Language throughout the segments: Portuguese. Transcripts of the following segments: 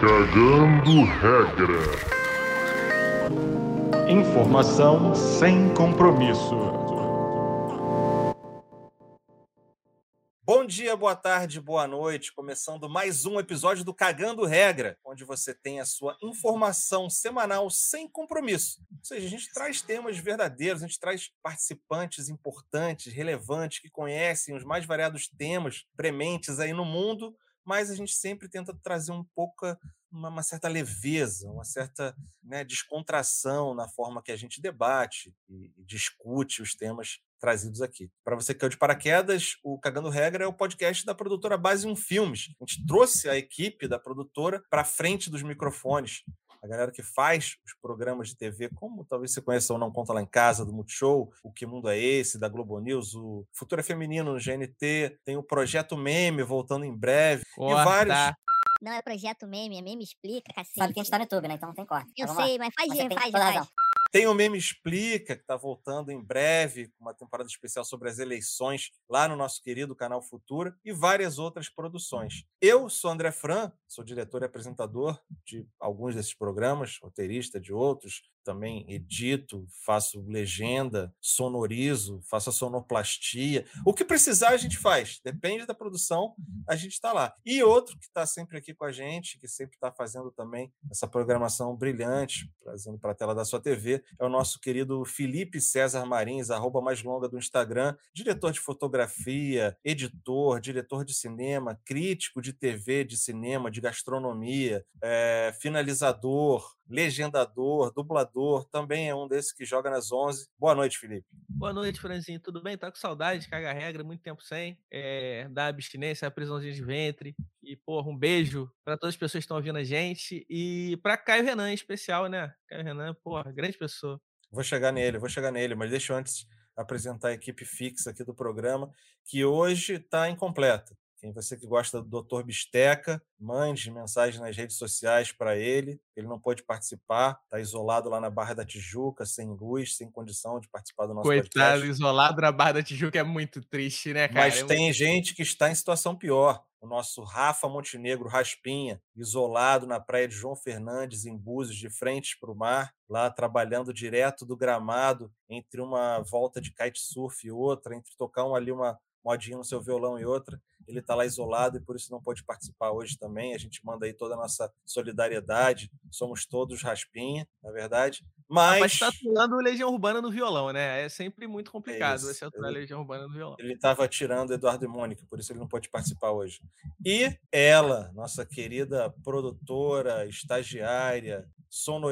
Cagando regra. Informação sem compromisso. Bom dia, boa tarde, boa noite. Começando mais um episódio do Cagando Regra, onde você tem a sua informação semanal sem compromisso. Ou seja, a gente traz temas verdadeiros, a gente traz participantes importantes, relevantes, que conhecem os mais variados temas prementes aí no mundo, mas a gente sempre tenta trazer um pouco uma, uma certa leveza, uma certa né, descontração na forma que a gente debate e, e discute os temas trazidos aqui. Para você que é de paraquedas, o Cagando Regra é o podcast da produtora Base 1 Filmes. A gente trouxe a equipe da produtora para frente dos microfones. A galera que faz os programas de TV, como talvez você conheça ou não, Conta Lá em Casa, do Multishow, o Que Mundo é Esse, da Globo News, o Futuro é Feminino no GNT, tem o Projeto Meme voltando em breve, Corta. e vários Não é projeto meme, é meme explica, cacete. Sabe que a gente tá no YouTube, né? Então não tem corte. Eu vamos lá. sei, mas faz, Você faz, faz. razão. Tem o Meme Explica, que está voltando em breve, com uma temporada especial sobre as eleições lá no nosso querido canal Futura e várias outras produções. Eu sou André Fran, sou diretor e apresentador de alguns desses programas, roteirista de outros, também edito, faço legenda, sonorizo, faço a sonoplastia. O que precisar a gente faz, depende da produção, a gente está lá. E outro que está sempre aqui com a gente, que sempre está fazendo também essa programação brilhante, trazendo para a tela da sua TV, é o nosso querido Felipe César Marins, arroba mais longa do Instagram, diretor de fotografia, editor, diretor de cinema, crítico de TV, de cinema, de gastronomia, eh, finalizador, legendador, dublador, também é um desses que joga nas 11. Boa noite, Felipe. Boa noite, Franzinho. Tudo bem? Tá com saudade de cagar regra, muito tempo sem. É, da abstinência, a prisãozinha de ventre. E, porra, um beijo para todas as pessoas que estão ouvindo a gente. E para Caio Renan, em especial, né? Caio Renan, porra, grande pessoa. Vou chegar nele, vou chegar nele, mas deixa eu antes apresentar a equipe fixa aqui do programa, que hoje está incompleta. Quem você que gosta do Dr. Bisteca, mande mensagem nas redes sociais para ele. Ele não pode participar, está isolado lá na Barra da Tijuca, sem luz, sem condição de participar do nosso Coitado, podcast. isolado na Barra da Tijuca é muito triste, né, cara? Mas É tem gente que está em situação pior. O nosso Rafa Montenegro Raspinha, isolado na praia de João Fernandes, em Búzios, de frente para o mar, lá trabalhando direto do gramado, entre uma volta de kitesurf e outra, entre tocar um, ali uma modinha no seu violão e outra. Ele está lá isolado e por isso não pode participar hoje também. A gente manda aí toda a nossa solidariedade. Somos todos Raspinha, na verdade. Mas, Mas tá atuando Legião Urbana no violão, né? É sempre muito complicado isso, você atuar ele- Legião Urbana no violão. ele estava tirando Eduardo e Mônica, por isso ele não pode participar hoje. E ela, nossa querida produtora, estagiária,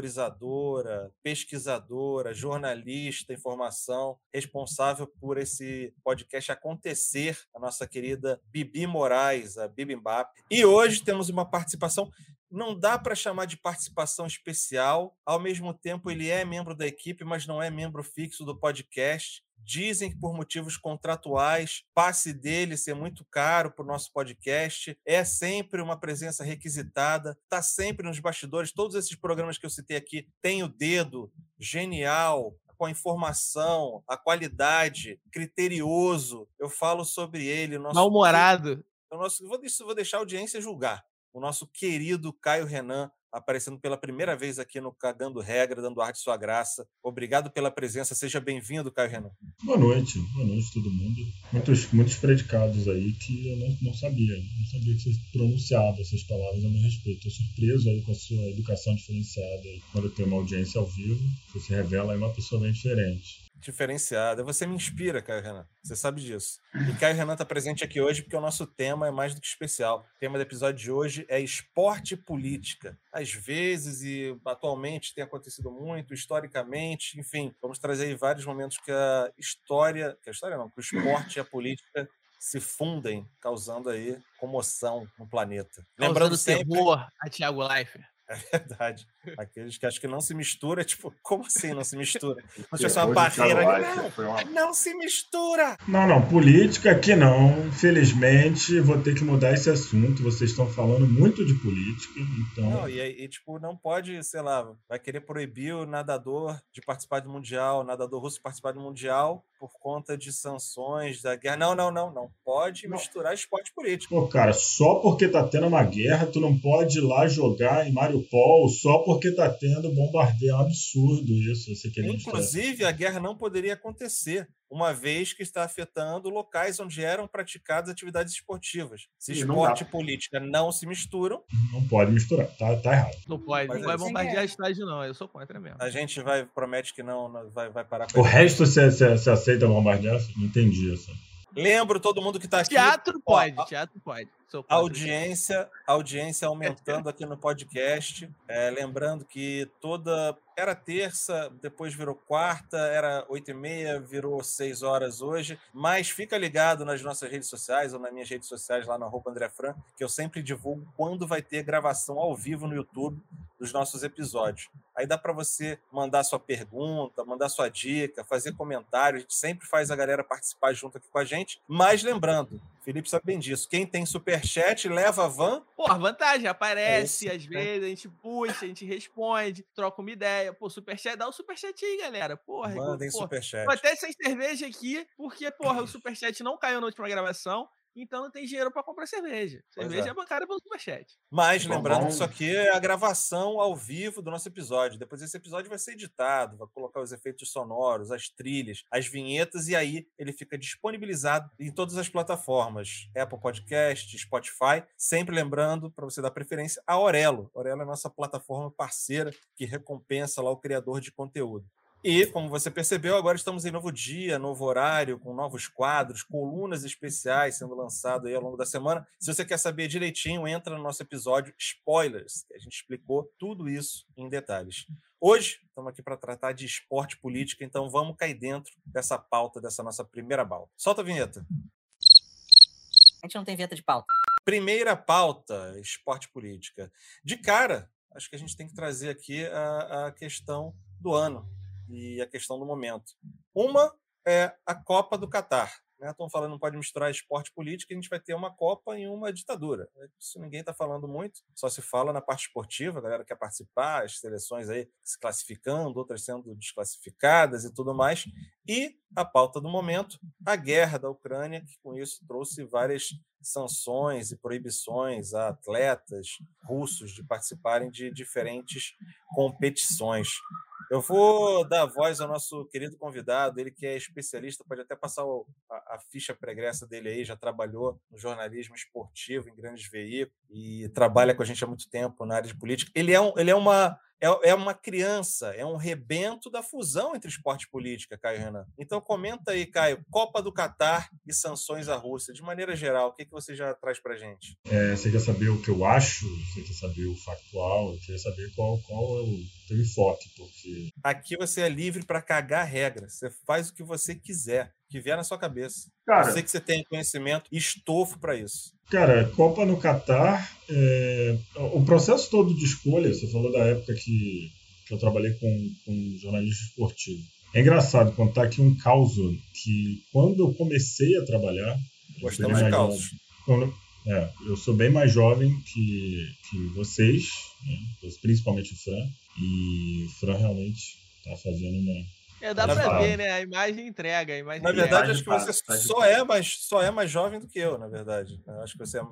sonorizadora, pesquisadora, jornalista, informação, responsável por esse podcast acontecer, a nossa querida Bibi Moraes, a Bibimbap. E hoje temos uma participação não dá para chamar de participação especial. Ao mesmo tempo, ele é membro da equipe, mas não é membro fixo do podcast. Dizem que por motivos contratuais, passe dele ser muito caro para o nosso podcast. É sempre uma presença requisitada, está sempre nos bastidores. Todos esses programas que eu citei aqui têm o dedo genial, com a informação, a qualidade, criterioso. Eu falo sobre ele. Mal-humorado. o nosso, vou, deixar- vou deixar a audiência julgar. O nosso querido Caio Renan aparecendo pela primeira vez aqui no Cagando Regra, dando ar de sua graça. Obrigado pela presença. Seja bem-vindo, Caio Renan. Boa noite, boa noite todo mundo. Muitos, muitos predicados aí que eu não, não sabia, não sabia que você pronunciava essas palavras a meu respeito. Estou surpreso aí com a sua educação diferenciada. Quando tem uma audiência ao vivo, você se revela aí uma pessoa bem diferente. Diferenciada. Você me inspira, Caio Renan. Você sabe disso. E Caio Renan está presente aqui hoje porque o nosso tema é mais do que especial. O tema do episódio de hoje é esporte e política. Às vezes e atualmente tem acontecido muito, historicamente, enfim, vamos trazer aí vários momentos que a história, que a história não, que o esporte e a política se fundem, causando aí comoção no planeta. Lembrando Causando sempre, terror a Thiago Leifert. é verdade, aqueles que acham que não se mistura, tipo, como assim não se mistura? Como se Que fosse uma barreira. Não, uma- não se mistura! Não, não, política aqui não. Infelizmente, vou ter que mudar esse assunto. Vocês estão falando muito de política, então. Não, e, aí, e, tipo, não pode, sei lá, vai querer proibir o nadador de participar do Mundial, o nadador russo de participar do Mundial, por conta de sanções da guerra. Não, não, não, não. Pode Não. misturar esporte político. Pô, cara, só porque tá tendo uma guerra, tu não pode ir lá jogar em Mariupol só porque tá tendo bombardeio. É um absurdo isso. Você misturar. Inclusive, a guerra não poderia acontecer, uma vez que está afetando locais onde eram praticadas atividades esportivas. Se esporte e política não se misturam, Não pode misturar. Tá, tá errado. Não pode, Mas não vai é isso. bombardear estádio, não. Eu sou contra mesmo. a gente vai promete que não, vai, vai parar com O resto você, você, você aceita bombardear? Não entendi isso. Lembro todo mundo que está aqui. Teatro Ó, pode, a- teatro pode. Audiência, audiência aumentando aqui no podcast. É, lembrando que toda. Era terça, depois virou quarta, era oito e meia, virou seis horas hoje. Mas fica ligado nas nossas redes sociais ou nas minhas redes sociais lá no arroba André Fran, que eu sempre divulgo quando vai ter gravação ao vivo no YouTube dos nossos episódios. Aí dá para você mandar sua pergunta, mandar sua dica, fazer comentário. A gente sempre faz a galera participar junto aqui com a gente. Mas lembrando, Felipe sabe bem disso. Quem tem superchat leva a van. Porra, vantagem, aparece, É isso, às né? vezes a gente puxa, a gente responde, troca uma ideia. Pô, superchat, dá o superchat aí, galera. Porra, Mandem porra, superchat. tô até sem cerveja aqui, porque, porra, o superchat não caiu na última gravação, então não tem dinheiro pra comprar cerveja. Cerveja é. é bancada pelo superchat. Mas Bom, lembrando bom. que isso aqui é a gravação ao vivo do nosso episódio. Depois esse episódio vai ser editado, vai colocar os efeitos sonoros, as trilhas, as vinhetas, e aí ele fica disponibilizado em todas as plataformas: Apple Podcast, Spotify. Sempre lembrando, para você dar preferência, a Aurelo. A Aurelo é a nossa plataforma parceira que recompensa lá o criador de conteúdo. E, como você percebeu, agora estamos em novo dia, novo horário, com novos quadros, colunas especiais sendo lançados aí ao longo da semana. Se você quer saber direitinho, entra no nosso episódio Spoilers, que a gente explicou tudo isso em detalhes. Hoje, estamos aqui para tratar de esporte política, então vamos cair dentro dessa pauta, dessa nossa primeira pauta. Solta a vinheta. A gente não tem vinheta de pauta. Primeira pauta, esporte política. De cara, acho que a gente tem que trazer aqui a, a questão do ano e a questão do momento. Uma é a Copa do Catar. Né? Estão falando não pode misturar esporte e política, a gente vai ter uma Copa e uma ditadura. Isso ninguém está falando muito, só se fala na parte esportiva, a galera quer participar, as seleções aí se classificando, outras sendo desclassificadas e tudo mais. E a pauta do momento, a guerra da Ucrânia, que com isso trouxe várias sanções e proibições a atletas russos de participarem de diferentes competições. Eu vou dar voz ao nosso querido convidado, ele que é especialista, pode até passar a ficha pregressa dele aí, já trabalhou no jornalismo esportivo em grandes veículos e trabalha com a gente há muito tempo na área de política. Ele é, um, ele é uma é, é uma criança, é um rebento da fusão entre esporte e política, Caio Renan. Então comenta aí, Caio, Copa do Catar e sanções à Rússia. De maneira geral, o que, que você já traz pra gente? É, você quer saber o que eu acho? Você quer saber o factual? Eu queria saber qual, qual é o teu enfoque, porque Aqui você é livre para cagar regra. Você faz o que você quiser, que vier na sua cabeça. Cara, Eu sei que você tem conhecimento e estofo para isso. Cara, Copa no Catar, é, o processo todo de escolha, você falou da época que, que eu trabalhei com, com jornalismo esportivo. É engraçado contar aqui um caos que quando eu comecei a trabalhar, Gostamos de causos. Quando- é, eu sou bem mais jovem que, que vocês, né, principalmente o Fran, e o Fran realmente está fazendo uma, É, dá pra ver, né? A imagem entrega, a imagem Na verdade, acho que você só é, mais, só é mais jovem do que eu, na verdade. Eu acho que você é.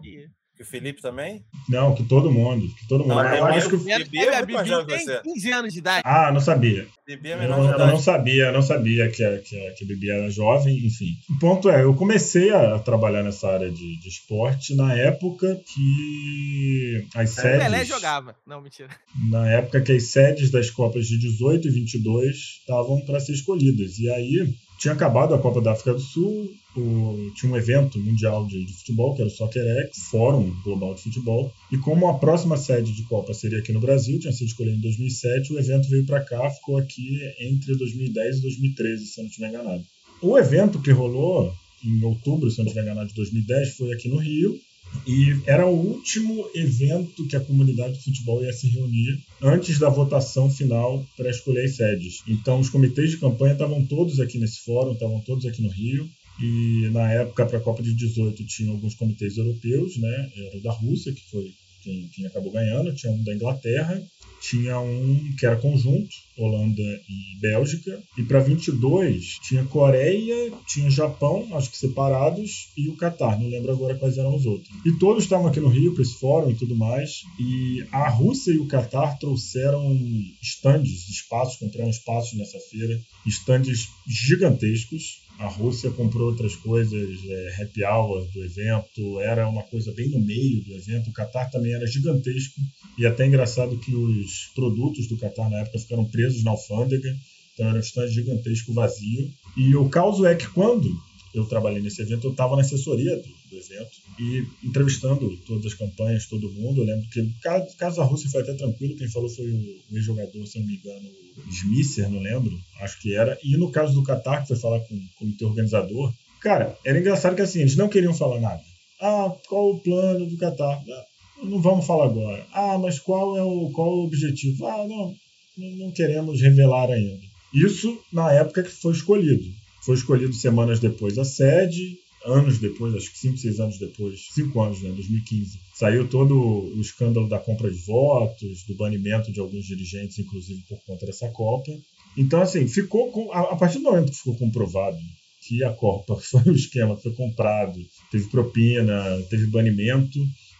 Que o Felipe também. Não, que todo mundo, que todo mundo. Não, eu eu acho que o Bibi que é muito tem você. 15 anos de idade. Ah, não sabia. Bibi é menor não, de eu não idade. sabia, eu não sabia que a, que, a, que Bibi era jovem, enfim. O ponto é, eu comecei a trabalhar nessa área de, de esporte na época que as O sedes... Pelé jogava. Não, mentira. Na época que as sedes das Copas de 18 e 22 estavam para ser escolhidas. E aí tinha acabado a Copa da África do Sul, o- tinha um evento mundial de, de futebol, que era o SoccerX, Fórum Global de Futebol. E como a próxima sede de Copa seria aqui no Brasil, tinha sido escolhida em 2007, o evento veio para cá, ficou aqui entre 2010 e 2013, se eu não estiver enganado. O evento que rolou em outubro, se eu não estiver enganado, de 2010, foi aqui no Rio. E era o último evento que a comunidade de futebol ia se reunir antes da votação final para escolher as sedes. Então, os comitês de campanha estavam todos aqui nesse fórum, estavam todos aqui no Rio. E na época, para a Copa de 18, tinha alguns comitês europeus, né? Era da Rússia, que foi quem, quem acabou ganhando. Tinha um da Inglaterra, tinha um que era conjunto, Holanda e Bélgica, e para 22 tinha Coreia, tinha Japão, acho que separados, e o Catar, não lembro agora quais eram os outros. E todos estavam aqui no Rio para esse fórum e tudo mais, e a Rússia e o Catar trouxeram estandes, espaços, compraram espaços nessa feira, estandes gigantescos, a Rússia comprou outras coisas, é, happy hour do evento, era uma coisa bem no meio do evento. O Qatar também era gigantesco e até engraçado que os produtos do Qatar na época ficaram presos na alfândega, então era um stand gigantesco vazio. E o caso é que quando eu trabalhei nesse evento, eu estava na assessoria do, do, evento e entrevistando todas as campanhas, todo mundo. Eu lembro que o caso, caso da Rússia foi até tranquilo, quem falou foi o, ex-jogador, se não me engano, Smisser, não lembro, acho que era. E no caso do Qatar, que foi falar com, com o comitê organizador, cara, era engraçado que assim, eles não queriam falar nada. Ah, qual o plano do Qatar? Ah, não vamos falar agora. Ah, mas qual é o, qual o objetivo? Ah, não, não queremos revelar ainda. Isso na época que foi escolhido. Foi escolhido semanas depois a sede, anos depois, acho que 5, 6 anos depois, 5 anos, né, 2015, saiu todo o escândalo da compra de votos, do banimento de alguns dirigentes, inclusive por conta dessa Copa. Então, assim, ficou com, a, a partir do momento que ficou comprovado que a Copa foi um esquema, foi comprado, teve propina, teve banimento,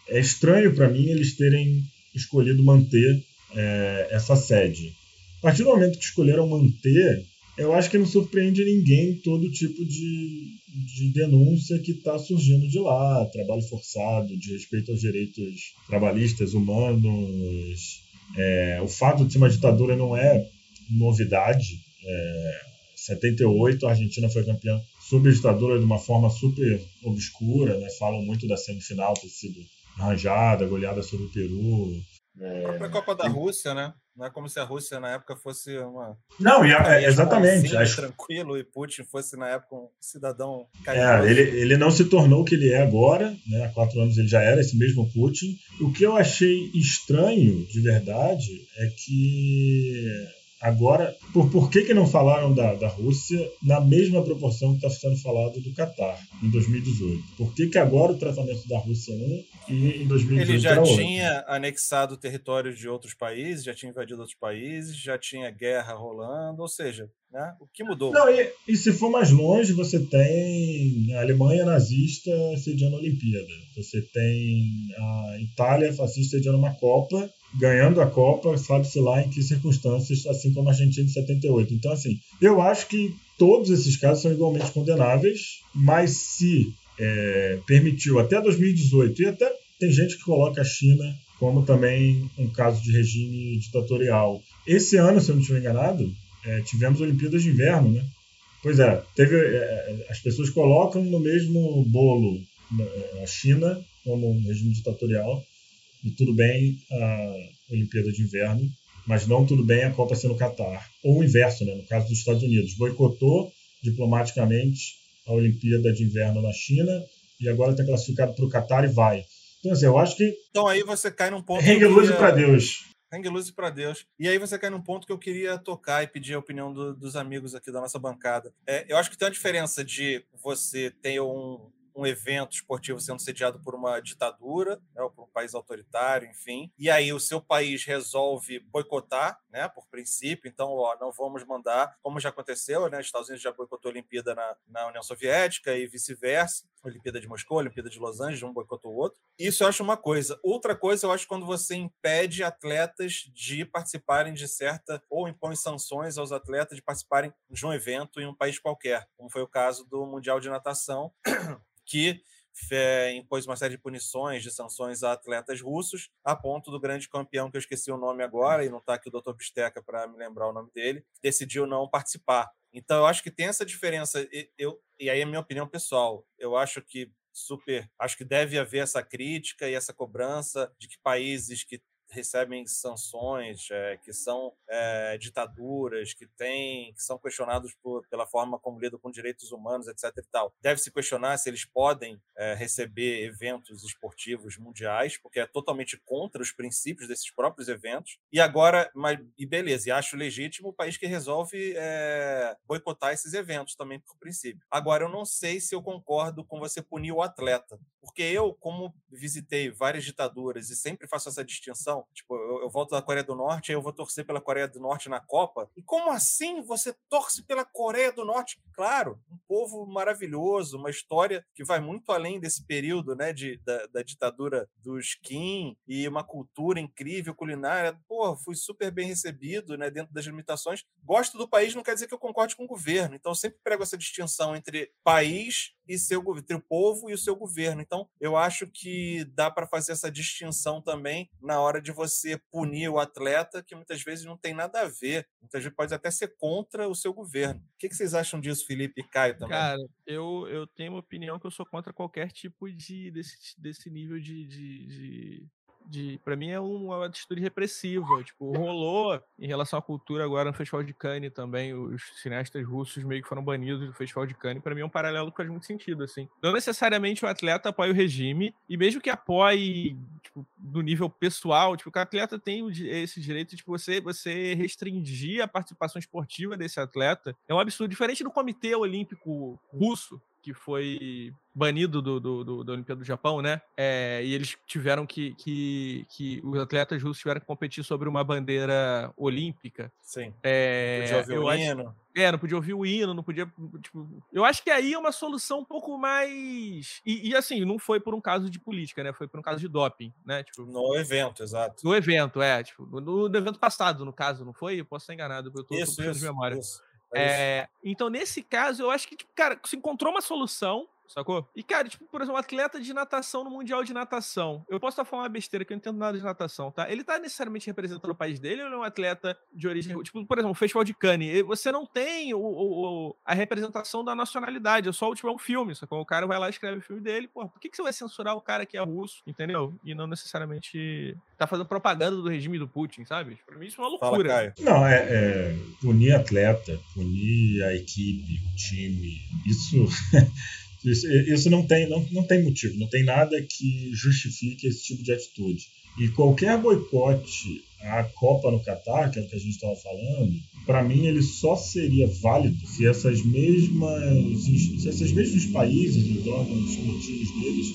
é estranho para mim eles terem escolhido manter é, essa sede. A partir do momento que escolheram manter, eu acho que não surpreende ninguém todo tipo de, de denúncia que está surgindo de lá, trabalho forçado, de respeito aos direitos trabalhistas, humanos. É, o fato de ser uma ditadura não é novidade. É, 78, a Argentina foi campeã sob a ditadura de uma forma super obscura, né? falam muito da semifinal ter sido arranjada, goleada sobre o Peru. É... A própria Copa da Rússia, né? Não é como se a Rússia na época fosse uma. Não, é, exatamente. Acho... Tranquilo e Putin fosse na época um cidadão É, ele, ele não se tornou o que ele é agora, né? Há quatro anos ele já era esse mesmo Putin. O que eu achei estranho, de verdade, é que Agora, por, por que, que não falaram da, da Rússia na mesma proporção que está sendo falado do Catar em 2018? Por que, que agora o tratamento da Rússia é um e em 2018 Ele já tinha outro? anexado territórios de outros países, já tinha invadido outros países, já tinha guerra rolando, ou seja, né? o que mudou? Não, e, e se for mais longe, você tem a Alemanha nazista sediando a Olimpíada, você tem a Itália fascista sediando uma Copa ganhando a Copa, sabe-se lá em que circunstâncias, assim como a Argentina em 78. Então, assim, eu acho que todos esses casos são igualmente condenáveis, mas se é, permitiu até 2018, e até tem gente que coloca a China como também um caso de regime ditatorial. Esse ano, se eu não estiver enganado, é, tivemos Olimpíadas de Inverno, né? Pois é, teve, é, as pessoas colocam no mesmo bolo né, a China como um regime ditatorial e tudo bem a Olimpíada de Inverno, mas não tudo bem a Copa ser no Catar. Ou o inverso, né? no caso dos Estados Unidos. Boicotou diplomaticamente a Olimpíada de Inverno na China e agora está classificado para o Catar e vai. Então, assim, eu acho que. Então aí você cai num ponto. Rengue luz para Deus. Rengue luz para Deus. E aí você cai num ponto que eu queria tocar e pedir a opinião do, dos amigos aqui da nossa bancada. É, eu acho que tem uma diferença de você ter um, um evento esportivo sendo sediado por uma ditadura, né, ou por um país autoritário, enfim, e aí o seu país resolve boicotar, né, por princípio, então, ó, não vamos mandar, como já aconteceu, né, os Estados Unidos já boicotou a Olimpíada na, na União Soviética e vice-versa, Olimpíada de Moscou, Olimpíada de Los Angeles, um boicotou o outro. Isso eu acho uma coisa. Outra coisa, eu acho quando você impede atletas de participarem de certa, ou impõe sanções aos atletas de participarem de um evento em um país qualquer, como foi o caso do Mundial de Natação, que é, impôs uma série de punições, de sanções a atletas russos, a ponto do grande campeão, que eu esqueci o nome agora, e não está aqui o Dr. Bisteca para me lembrar o nome dele, decidiu não participar. Então, eu acho que tem essa diferença. E, eu, e aí é minha opinião pessoal. Eu acho que super. Acho que deve haver essa crítica e essa cobrança de que países que recebem sanções, é, que são é, ditaduras, que têm, que são questionados por, pela forma como lidam com direitos humanos, etc. E tal. Deve se questionar se eles podem é, receber eventos esportivos mundiais, porque é totalmente contra os princípios desses próprios eventos. E agora, mas, e beleza, e acho legítimo o país que resolve boicotar esses eventos também por princípio. Agora, eu não sei se eu concordo com você punir o atleta, porque eu, como visitei várias ditaduras e sempre faço essa distinção, tipo, eu, eu volto da Coreia do Norte, eu vou torcer pela Coreia do Norte na Copa. E como assim você torce pela Coreia do Norte? Claro, um povo maravilhoso, uma história que vai muito além desse período, né, de, da, da ditadura dos Kim e uma cultura incrível culinária. Pô, fui super bem recebido, né, dentro das limitações. Gosto do país não quer dizer que eu concorde com o governo. Então, sempre prego essa distinção entre país e seu entre o povo e o seu governo. Então, eu acho que dá para fazer essa distinção também na hora de você punir o atleta, que muitas vezes não tem nada a ver. Muitas vezes pode até ser contra o seu governo. O que, que vocês acham disso, Felipe e Caio também? Cara, eu, eu tenho uma opinião que eu sou contra qualquer tipo de desse, desse nível de, de, de de para mim é uma atitude repressiva. Tipo, rolou em relação à cultura agora no Festival de Cannes também, os cineastas russos meio que foram banidos do Festival de Cannes. Para mim é um paralelo que faz muito sentido, assim. Não necessariamente o atleta apoia o regime, e mesmo que apoie, tipo, do nível pessoal, tipo, o atleta tem esse direito de tipo, você, você restringir a participação esportiva desse atleta. É um absurdo. Diferente do Comitê Olímpico Russo, que foi banido do, do, do, da Olimpíada do Japão, né? É, e eles tiveram que, que, que os atletas russos tiveram que competir sobre uma bandeira olímpica. Sim. É, podia ouvir o hino. Acho, é, não podia ouvir o hino, não podia. Tipo, eu acho que aí é uma solução um pouco mais. E, e, assim, não foi por um caso de política, né? Foi por um caso de doping, né? Tipo, no evento, exato. No evento, é. Tipo, no, no evento passado, no caso, não foi? Eu posso estar enganado, porque eu tô, isso, tô isso, memória. Isso. É, então, nesse caso, eu acho que, tipo, cara, se encontrou uma solução, sacou? E, cara, tipo, por exemplo, um atleta de natação no Mundial de Natação. Eu posso estar falando uma besteira que eu não entendo nada de natação, tá? Ele tá necessariamente representando o país dele ou ele é um atleta de origem. Tipo, por exemplo, o Festival de Cannes. Você não tem o, o, a representação da nacionalidade, é só tipo, é um filme, sacou? O cara vai lá e escreve o filme dele, pô, por que, que você vai censurar o cara que é russo, entendeu? E não necessariamente tá fazendo propaganda do regime do Putin, sabe? Pra mim isso é uma loucura. Fala, não, é, é punir atleta, punir a equipe, o time, isso. Isso, isso não, tem, não, não tem motivo, não tem nada que justifique esse tipo de atitude. E qualquer boicote à Copa no Catar, que é o que a gente estava falando, para mim ele só seria válido se essas mesmas se esses mesmos países, os órgãos esportivos deles,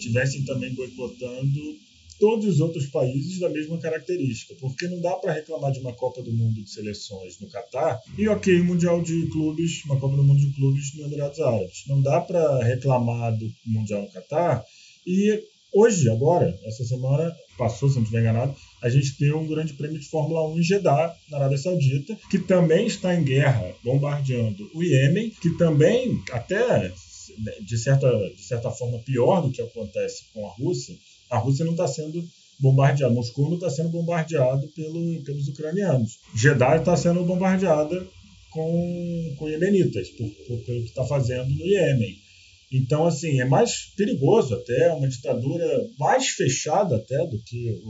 tivessem também boicotando todos os outros países da mesma característica, porque não dá para reclamar de uma Copa do Mundo de seleções no Catar e ok, Mundial de Clubes, uma Copa do Mundo de Clubes no Emirados Árabes. Não dá para reclamar do Mundial no Catar e hoje, agora, essa semana passou, se não estiver enganado, a gente tem um grande prêmio de Fórmula 1 em Jeddah, na Arábia Saudita, que também está em guerra, bombardeando o Iêmen, que também, até de certa, de certa forma, pior do que acontece com a Rússia, a Rússia não está sendo bombardeada, Moscou não está sendo bombardeado pelo, pelos ucranianos. Jeddah está sendo bombardeada com, com iemenitas, por, por, pelo que está fazendo no Iêmen. Então, assim, é mais perigoso até, uma ditadura mais fechada até do que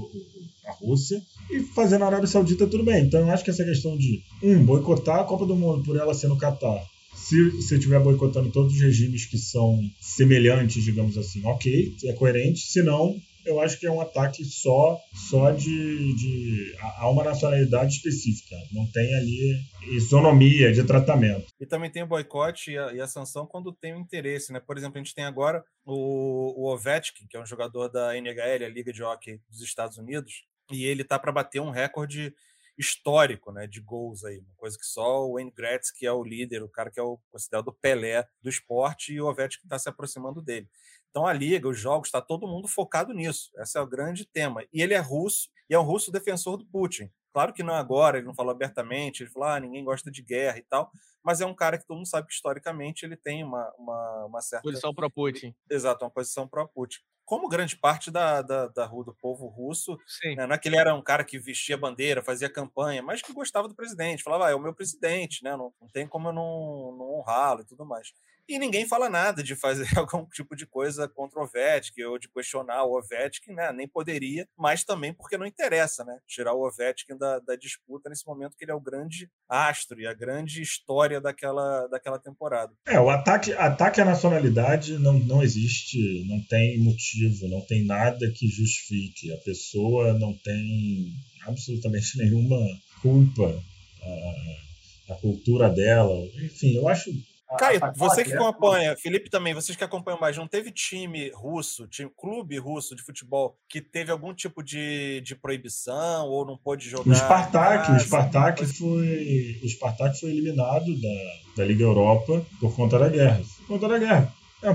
a Rússia. E fazendo a Arábia Saudita tudo bem. Então, eu acho que essa questão de, um, boicotar a Copa do Mundo por ela ser no Catar, se você estiver boicotando todos os regimes que são semelhantes, digamos assim, ok, é coerente. Se não, eu acho que é um ataque só só de, de a uma nacionalidade específica. Não tem ali isonomia de tratamento. E também tem o boicote e a, e a sanção quando tem o interesse, né? Por exemplo, a gente tem agora o, o Ovechkin, que é um jogador da NHL, a Liga de Hockey dos Estados Unidos, e ele tá para bater um recorde histórico, né, de gols aí, uma coisa que só o Wayne Gretzky é o líder, o cara que é o considerado o Pelé do esporte e o Ovechkin está se aproximando dele. Então a liga, os jogos, está todo mundo focado nisso. Esse é o grande tema. E ele é russo e é um russo defensor do Putin. Claro que não agora, ele não falou abertamente, ele falou, ah, ninguém gosta de guerra e tal, mas é um cara que todo mundo sabe que historicamente ele tem uma, uma, uma certa. Posição pro Putin. Exato, uma posição pró-Putin como grande parte da, da, da rua do povo russo, né, não é que ele era um cara que vestia bandeira, fazia campanha, mas que gostava do presidente, falava, ah, é o meu presidente, né, não, não tem como eu não, não honrá-lo e tudo mais. E ninguém fala nada de fazer algum tipo de coisa contra o Ovechkin ou de questionar o Ovechkin, né? Nem poderia, mas também porque não interessa, né? Tirar o Ovechkin da, da disputa nesse momento que ele é o grande astro e a grande história daquela, daquela temporada. É, o ataque, ataque à nacionalidade não, não existe, não tem motivo, não tem nada que justifique. A pessoa não tem absolutamente nenhuma culpa. A, a cultura dela, enfim, eu acho Caio, você que acompanha, Felipe também, vocês que acompanham mais, não teve time russo, time, clube russo de futebol que teve algum tipo de, de proibição ou não pôde jogar? O Spartak, o Spartak foi, o Spartak foi eliminado da, da Liga Europa por conta da guerra. Por conta da guerra. É,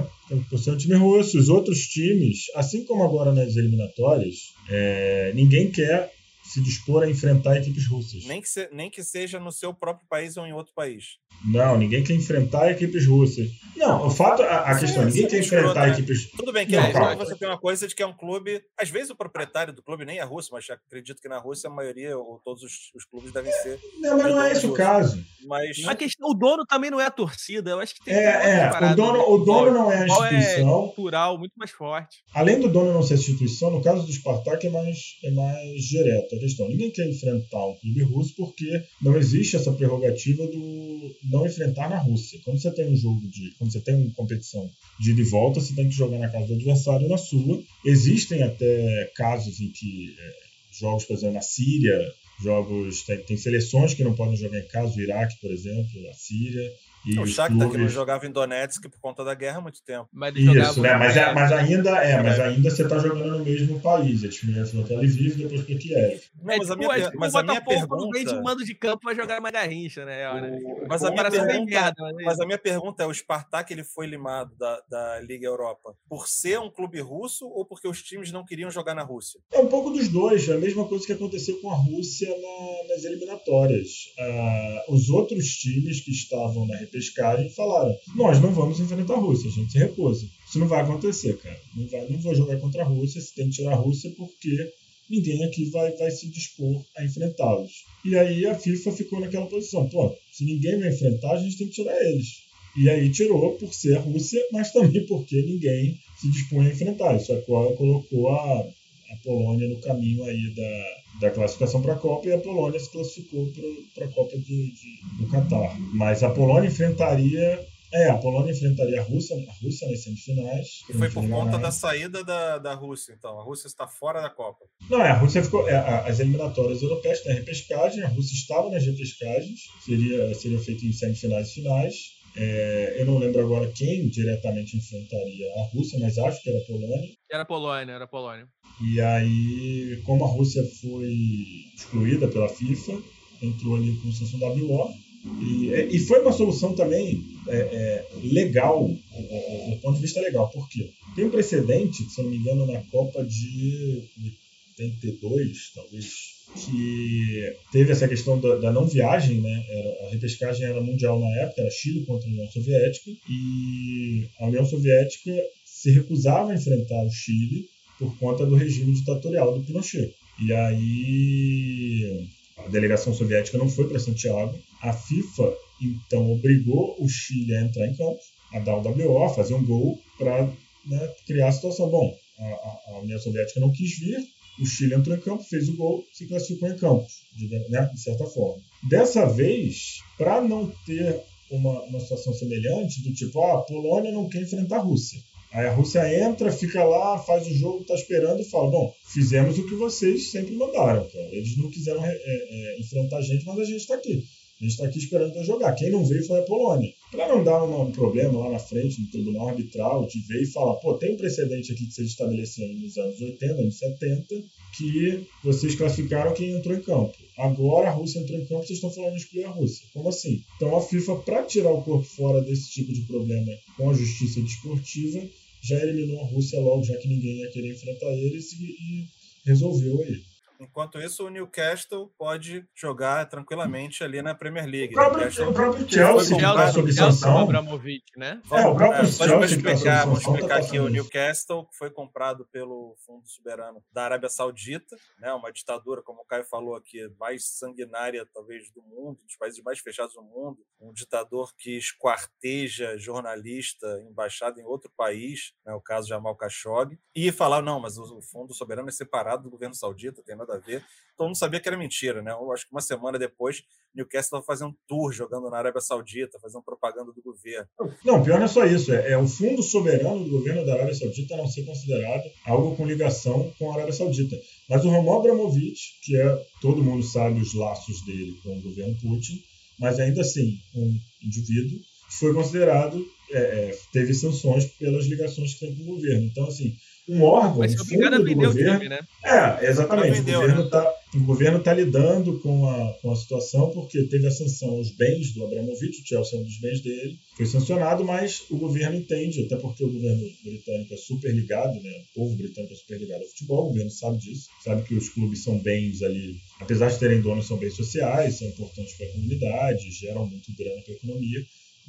por ser um time russo. Os outros times, assim como agora nas eliminatórias, é, ninguém quer se dispor a enfrentar equipes russas. Nem que, se, nem que seja no seu próprio país ou em outro país. Não, ninguém quer enfrentar equipes russas. Não, o fato, a, a questão, ninguém quer enfrentar né? equipes. Tudo bem que não, é, você tem uma coisa de que é um clube. Às vezes o proprietário do clube nem é russo, mas acredito que na Rússia a maioria, ou todos os, os clubes devem ser. Não, mas não é esse o caso. Mas... A questão, o dono também não é a torcida. Eu acho que tem É, é o dono, o dono não é a é instituição. É cultural, muito mais forte. Além do dono não ser a instituição, no caso do Spartak é mais, é mais direto questão. Ninguém quer enfrentar um clube russo porque não existe essa prerrogativa do não enfrentar na Rússia. Quando você tem um jogo de. Quando você tem uma competição de ida e volta, você tem que jogar na casa do adversário na sua. Existem até casos em que é, jogos, por exemplo, na Síria, jogos. Tem, tem, seleções que não podem jogar em casa, o Iraque, por exemplo, a Síria. E o Shakhtar clubes... que não jogava em Donetsk por conta da guerra há muito tempo. Mas Isso, né? Mas, é, mas ainda é, mas ainda você está jogando no mesmo país. A diferença do Tel Aviv e depois para Kiev. Não, mas a minha, é, tipo, mas a minha pergunta... vem de mando de campo vai jogar uma garrincha, né? O... Mas, a minha pergunta, mas a minha pergunta é, o Spartak ele foi limado da, da Liga Europa por ser um clube russo ou porque os times não queriam jogar na Rússia? É um pouco dos dois. É a mesma coisa que aconteceu com a Rússia na, nas eliminatórias. Uh, os outros times que estavam na repescagem falaram falaram: nós não vamos enfrentar a Rússia, a gente se recusa. Isso não vai acontecer, cara. Não, vai, não vou jogar contra a Rússia, se tem que tirar a Rússia porque ninguém aqui vai, vai se dispor a enfrentá-los. E aí a FIFA ficou naquela posição: pô, se ninguém vai enfrentar, a gente tem que tirar eles. E aí tirou por ser a Rússia, mas também porque ninguém se dispõe a enfrentar. Isso é colocou a, a Polônia no caminho aí da, da classificação para a Copa e a Polônia se classificou para a Copa de, de, do Catar. Mas a Polônia enfrentaria é, a Polônia enfrentaria a Rússia, a Rússia nas semifinais. E foi por conta da saída da, da Rússia, então. A Rússia está fora da Copa. Não, é, a Rússia ficou. É, as eliminatórias europeias têm repescagem, a Rússia estava nas repescagens, seria, seria feito em semifinais e finais. É, eu não lembro agora quem diretamente enfrentaria a Rússia, mas acho que era a Polônia. Era a Polônia, era a Polônia. E aí, como a Rússia foi excluída pela FIFA, entrou ali com sanção WO. E, é, e foi uma solução também é, é, legal, do ponto de vista legal, porque tem um precedente, se não me engano, na Copa de 82, talvez, que teve essa questão da, da, não viagem, né? Era, a repescagem era mundial na época, era Chile contra a União Soviética, e a União Soviética se recusava a enfrentar o Chile por conta do regime ditatorial do Pinochet. E aí a delegação soviética não foi para Santiago. A FIFA então obrigou o Chile a entrar em campo, a dar o WO, a fazer um gol para né, criar a situação. Bom, a, a, União Soviética não quis vir, o Chile entrou em campo, fez o gol, se classificou em campo, de, né, de certa forma. Dessa vez, para não ter uma, uma situação semelhante, do tipo, ah, a Polônia não quer enfrentar a Rússia. Aí a Rússia entra, fica lá, faz o jogo, tá esperando e fala: Bom, fizemos o que vocês sempre mandaram. Cara. Eles não quiseram é, é, enfrentar a gente, mas a gente está aqui. A gente está aqui esperando para jogar. Quem não veio foi a Polônia. Para não dar um, problema lá na frente, no tribunal arbitral, de ver e falar: pô, tem um precedente aqui que vocês estabeleceram nos anos 80, anos 70, que vocês classificaram quem entrou em campo. Agora a Rússia entrou em campo, vocês estão falando de excluir a Rússia. Como assim? Então a FIFA, para tirar o corpo fora desse tipo de problema com a justiça desportiva, já eliminou a Rússia logo, já que ninguém ia querer enfrentar eles e, e resolveu aí. Enquanto isso, o Newcastle pode jogar tranquilamente ali na Premier League. O próprio, Newcastle- o próprio Chelsea está sob sanção. Né? É, o próprio É, Chelsea explicar, vamos tá explicar aqui o. Newcastle, que foi comprado pelo Fundo Soberano da Arábia Saudita, né, uma ditadura, como o Caio falou aqui, mais sanguinária talvez do mundo, dos países mais fechados do mundo, um ditador que esquarteja jornalista embaixado em outro país, né, o caso Jamal Khashoggi, e falar, não, mas o Fundo Soberano é separado do governo saudita, tem nada a ver. Todo mundo sabia que era mentira, né? Eu acho que uma semana depois, Newcastle estava fazendo um tour jogando na Arábia Saudita, fazendo propaganda do governo. Não, pior não é só isso. É, é o fundo soberano do governo da Arábia Saudita não ser considerado algo com ligação com a Arábia Saudita. Mas o Roman Abramovich, que é, todo mundo sabe os laços dele com o governo Putin, mas ainda assim, um indivíduo foi considerado, é, é, teve sanções pelas ligações que tem com o governo. Então, assim, um órgão, Vai um fundo do vender o governo, time, né? É, exatamente. Vendeu, o governo está o governo tá lidando com a, com a situação porque teve a sanção aos bens do Abramovich, o Chelsea é um dos bens dele, foi sancionado, mas o governo entende, até porque o governo britânico é super ligado, né? o povo britânico é super ligado ao futebol, o governo sabe disso, sabe que os clubes são bens ali, apesar de terem donos, são bens sociais, são importantes para a comunidade, geram muito grana para a economia.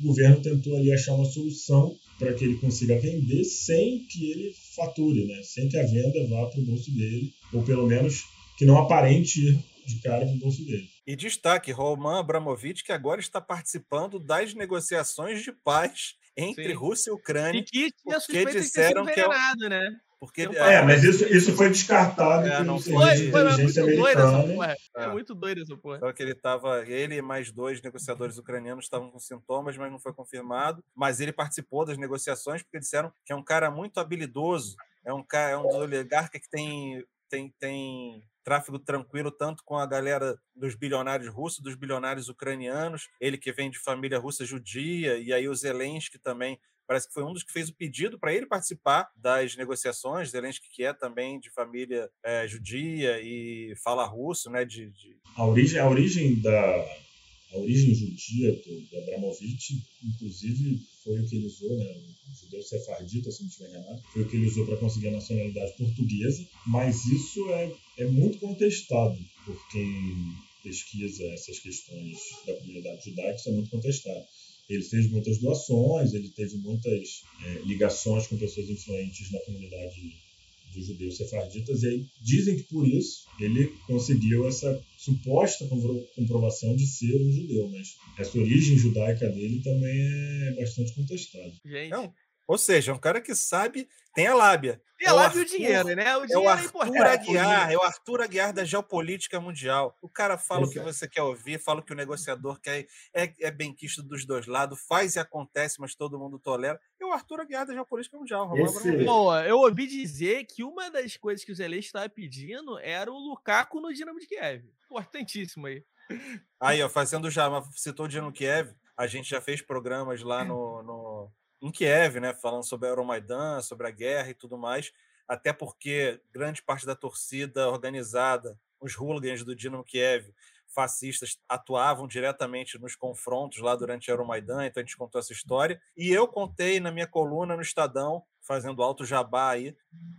O governo tentou ali achar uma solução para que ele consiga vender sem que ele fature, né? sem que a venda vá para o bolso dele, ou pelo menos que não aparente ir de cara para o bolso dele. E destaque, Roman Abramovich, que agora está participando das negociações de paz entre Sim. Rússia e E Ucrânia, que tinha Porque suspeita de ter sido disseram que é né? Porque Não É, mas isso, isso foi descartado É, não foi- de Foi, foi, é inteligência muito doida essa americana. porra. É É. muito doida essa porra. Só que ele estava, ele e mais dois negociadores ucranianos estavam com sintomas, mas não foi confirmado. Mas ele participou das negociações porque disseram que é um cara muito habilidoso, é um cara, é um dos oligarcas que tem, tem, tem tráfego tranquilo tanto com a galera dos bilionários russos, dos bilionários ucranianos. Ele que vem de família russa judia e aí o Zelensky também parece que foi um dos que fez o pedido para ele participar das negociações. Zelensky que é também de família eh, judia e fala russo, né? De, de A origem, a origem da a origem judia do, do Abramovich, inclusive, foi o que ele usou, né? O judeu sefardita, se não estiver enganado, foi o que ele usou para conseguir a nacionalidade portuguesa, mas isso é, é muito contestado por quem pesquisa essas questões da comunidade judaica, isso é muito contestado. Ele fez muitas doações, ele teve muitas é, ligações com pessoas influentes na comunidade dos judeus sefarditas, e aí dizem que por isso ele conseguiu essa suposta compro- comprovação de ser um judeu, mas essa origem judaica dele também é bastante contestada. Gente. Não, Ou seja, é um cara que sabe, tem a lábia. Tem É o lá e o dinheiro, né? O É o dinheiro é, Arthur importante. Aguiar, é o Arthur Aguiar da geopolítica mundial. O cara fala o que Exato. você quer ouvir, fala o que o negociador quer, é, é bem quisto dos dois lados, faz e acontece, mas todo mundo tolera. É o Arthur Aguiar da geopolítica mundial. Esse-. Boa, eu ouvi dizer que uma das coisas que o Zelensky estava pedindo era o Lukaku no Dinamo de Kiev. Importantíssimo aí. Aí, ó, fazendo já, citou o Dino Kiev, a gente já fez programas lá no, no, em Kiev, né, falando sobre a Euromaidan, sobre a guerra e tudo mais, até porque grande parte da torcida organizada, os hooligans do Dinamo Kiev, fascistas, atuavam diretamente nos confrontos lá durante a Euromaidan, então a gente contou essa história. E eu contei na minha coluna no Estadão, fazendo alto jabá aí,